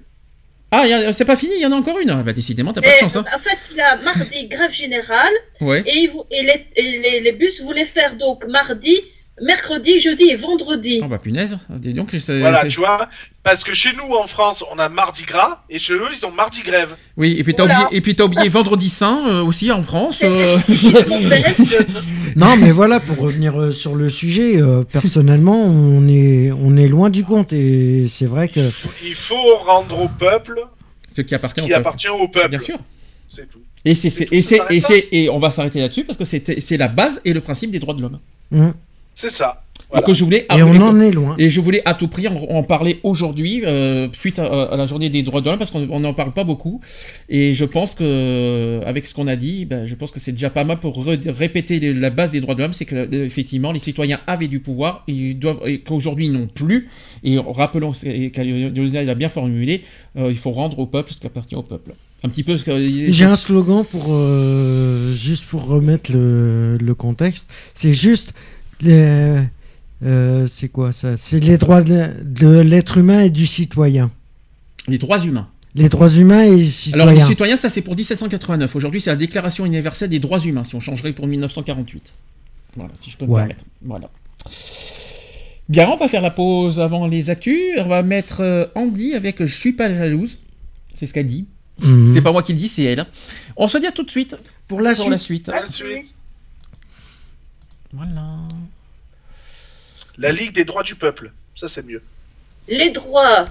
Ah, c'est pas fini, il y en a encore une. Ah, bah décidément, t'as pas de chance. Hein.
En fait, il y a mardi grève générale
Ouais.
et, ils vou- et les, et les- les bus voulaient faire donc mardi, mercredi, jeudi et vendredi.
Oh bah punaise. Dis donc, c'est-
Voilà, tu vois. Parce que chez nous, en France, on a mardi gras, et chez eux, ils ont mardi grève.
Oui, et puis t'as
Voilà.
oublié, et puis t'as oublié Vendredi Saint euh, aussi en France. Euh.
Non, mais voilà, pour revenir euh, sur le sujet, euh, personnellement, on est, on est loin du compte et c'est vrai que.
Il faut rendre au peuple
Ce qui appartient
ce
au peuple.
appartient au peuple.
Bien sûr.
C'est tout.
Et c'est et et
pas.
c'est et on va s'arrêter là-dessus parce que c'est c'est la base et le principe des droits de l'homme.
Hum.
C'est ça. Voilà.
que je voulais
Et on en est loin.
et je voulais à tout prix en, en parler aujourd'hui, euh, suite à, à la journée des droits de l'homme, parce qu'on n'en parle pas beaucoup. Et je pense que, avec ce qu'on a dit, ben, je pense que c'est déjà pas mal pour répéter les- la base des droits de l'homme, c'est que, euh, effectivement, les citoyens avaient du pouvoir, et ils doivent, et qu'aujourd'hui, ils n'ont plus. Et rappelons, que Lionel a bien formulé, euh, il faut rendre au peuple ce qui appartient au peuple. Un petit peu ce que.
J'ai un slogan pour euh, juste pour remettre le, le contexte. C'est juste les, euh, c'est quoi ça? C'est les droits de, de l'être humain et du citoyen.
Les droits humains.
Les droits humains et
Alors,
citoyens.
les citoyens, ça c'est pour 1789. Aujourd'hui, c'est la Déclaration universelle des droits humains, si on changerait pour 1948. Voilà, si je peux me
Ouais.
permettre. Voilà. Bien, on va faire la pause avant les actus. On va mettre euh, Andy avec Je suis pas jalouse. C'est ce qu'elle dit.
Mhm.
C'est pas moi qui le dis, c'est elle. On se dit à tout de suite
pour la
pour
suite.
la suite. Voilà.
la Ligue des droits du peuple. Ça, c'est mieux.
Les droits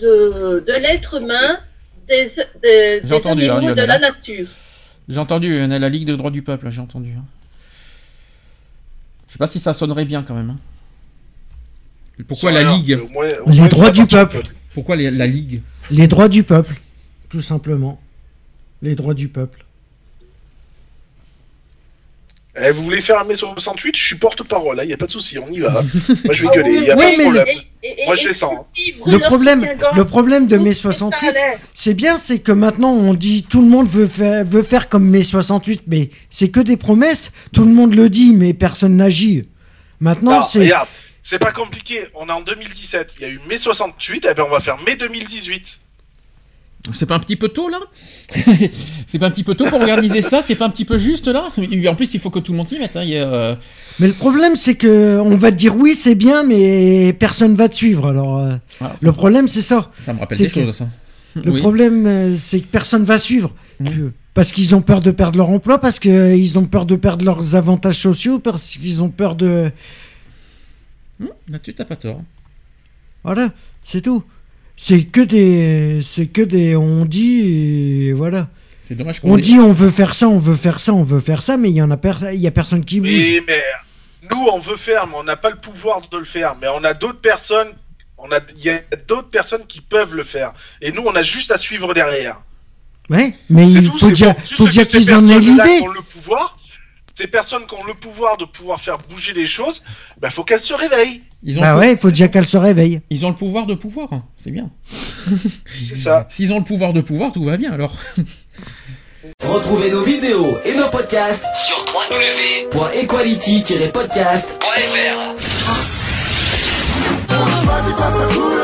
de, de l'être humain, des, des,
J'ai
des
entendu, hein,
animaux, de la nature.
J'ai entendu, on a la Ligue des droits du peuple, j'ai entendu. hein. Je sais pas si ça sonnerait bien quand même. hein. Pourquoi la
rien.
Ligue
Au moins- au
Les droits du peuple.
Pourquoi les- la Ligue?
Les droits du peuple, tout simplement. Les droits du peuple.
Eh, vous voulez faire un mai 68 Je suis porte-parole, il n'y a pas de souci, on y va. Moi, je vais
Ah
gueuler, il n'y a
oui,
pas de problème.
Et- et-
Moi,
et-
je les sens, hein.
et-
Le problème, le problème de mai
ce que ça
68,
allait.
c'est bien, c'est que maintenant on dit tout le monde veut faire, veut faire comme mai 68, mais c'est que des promesses. Tout le monde le dit, mais personne n'agit. Maintenant,
Non,
c'est
regarde, c'est pas compliqué, on est en 2017, il y a eu mai 68, eh ben on va faire mai 2018.
C'est pas un petit peu tôt là C'est pas un petit peu tôt pour organiser ça C'est pas un petit peu juste là En plus, il faut que tout le monde s'y mette. hein. A, euh,
Mais le problème, c'est que on va te dire oui, c'est bien, mais personne va te suivre. Alors, euh,
ah,
le problème, c'est ça.
ça me rappelle des
que-
choses, ça.
Le
Oui.
problème, euh, c'est que personne va suivre. Que- Parce qu'ils ont peur de perdre leur emploi, parce qu'ils ont peur de perdre leurs avantages sociaux, parce qu'ils ont peur de.
Hum, Là-dessus, t'as pas tort.
Voilà, c'est tout. C'est que des. C'est que des. On dit, et voilà.
C'est dommage qu'on
On
ait-
dit on veut faire ça, on veut faire ça, on veut faire ça, mais il y en a, per- il y a personne qui bouge.
Oui, mais nous, on veut faire, mais on n'a pas le pouvoir de le faire. Mais on a d'autres personnes, on a, il y a d'autres personnes qui peuvent le faire. Et nous, on a juste à suivre derrière.
Ouais, mais
C'est
il
tout,
faut
c'est
déjà.
Juste
faut
que
déjà
ces
qu'ils en aient
personnes-là
l'idée.
qui ont le pouvoir, ces personnes qui ont le pouvoir de pouvoir faire bouger les choses, ben faut qu'elles se réveillent.
Ils ont,
Bah ouais, il faut déjà qu'elle se réveille.
ils ont le pouvoir de pouvoir. hein. C'est bien.
C'est ça.
S'ils ont le pouvoir de pouvoir, tout va bien alors.
Retrouvez nos vidéos et nos podcasts sur www.equality-podcast.fr.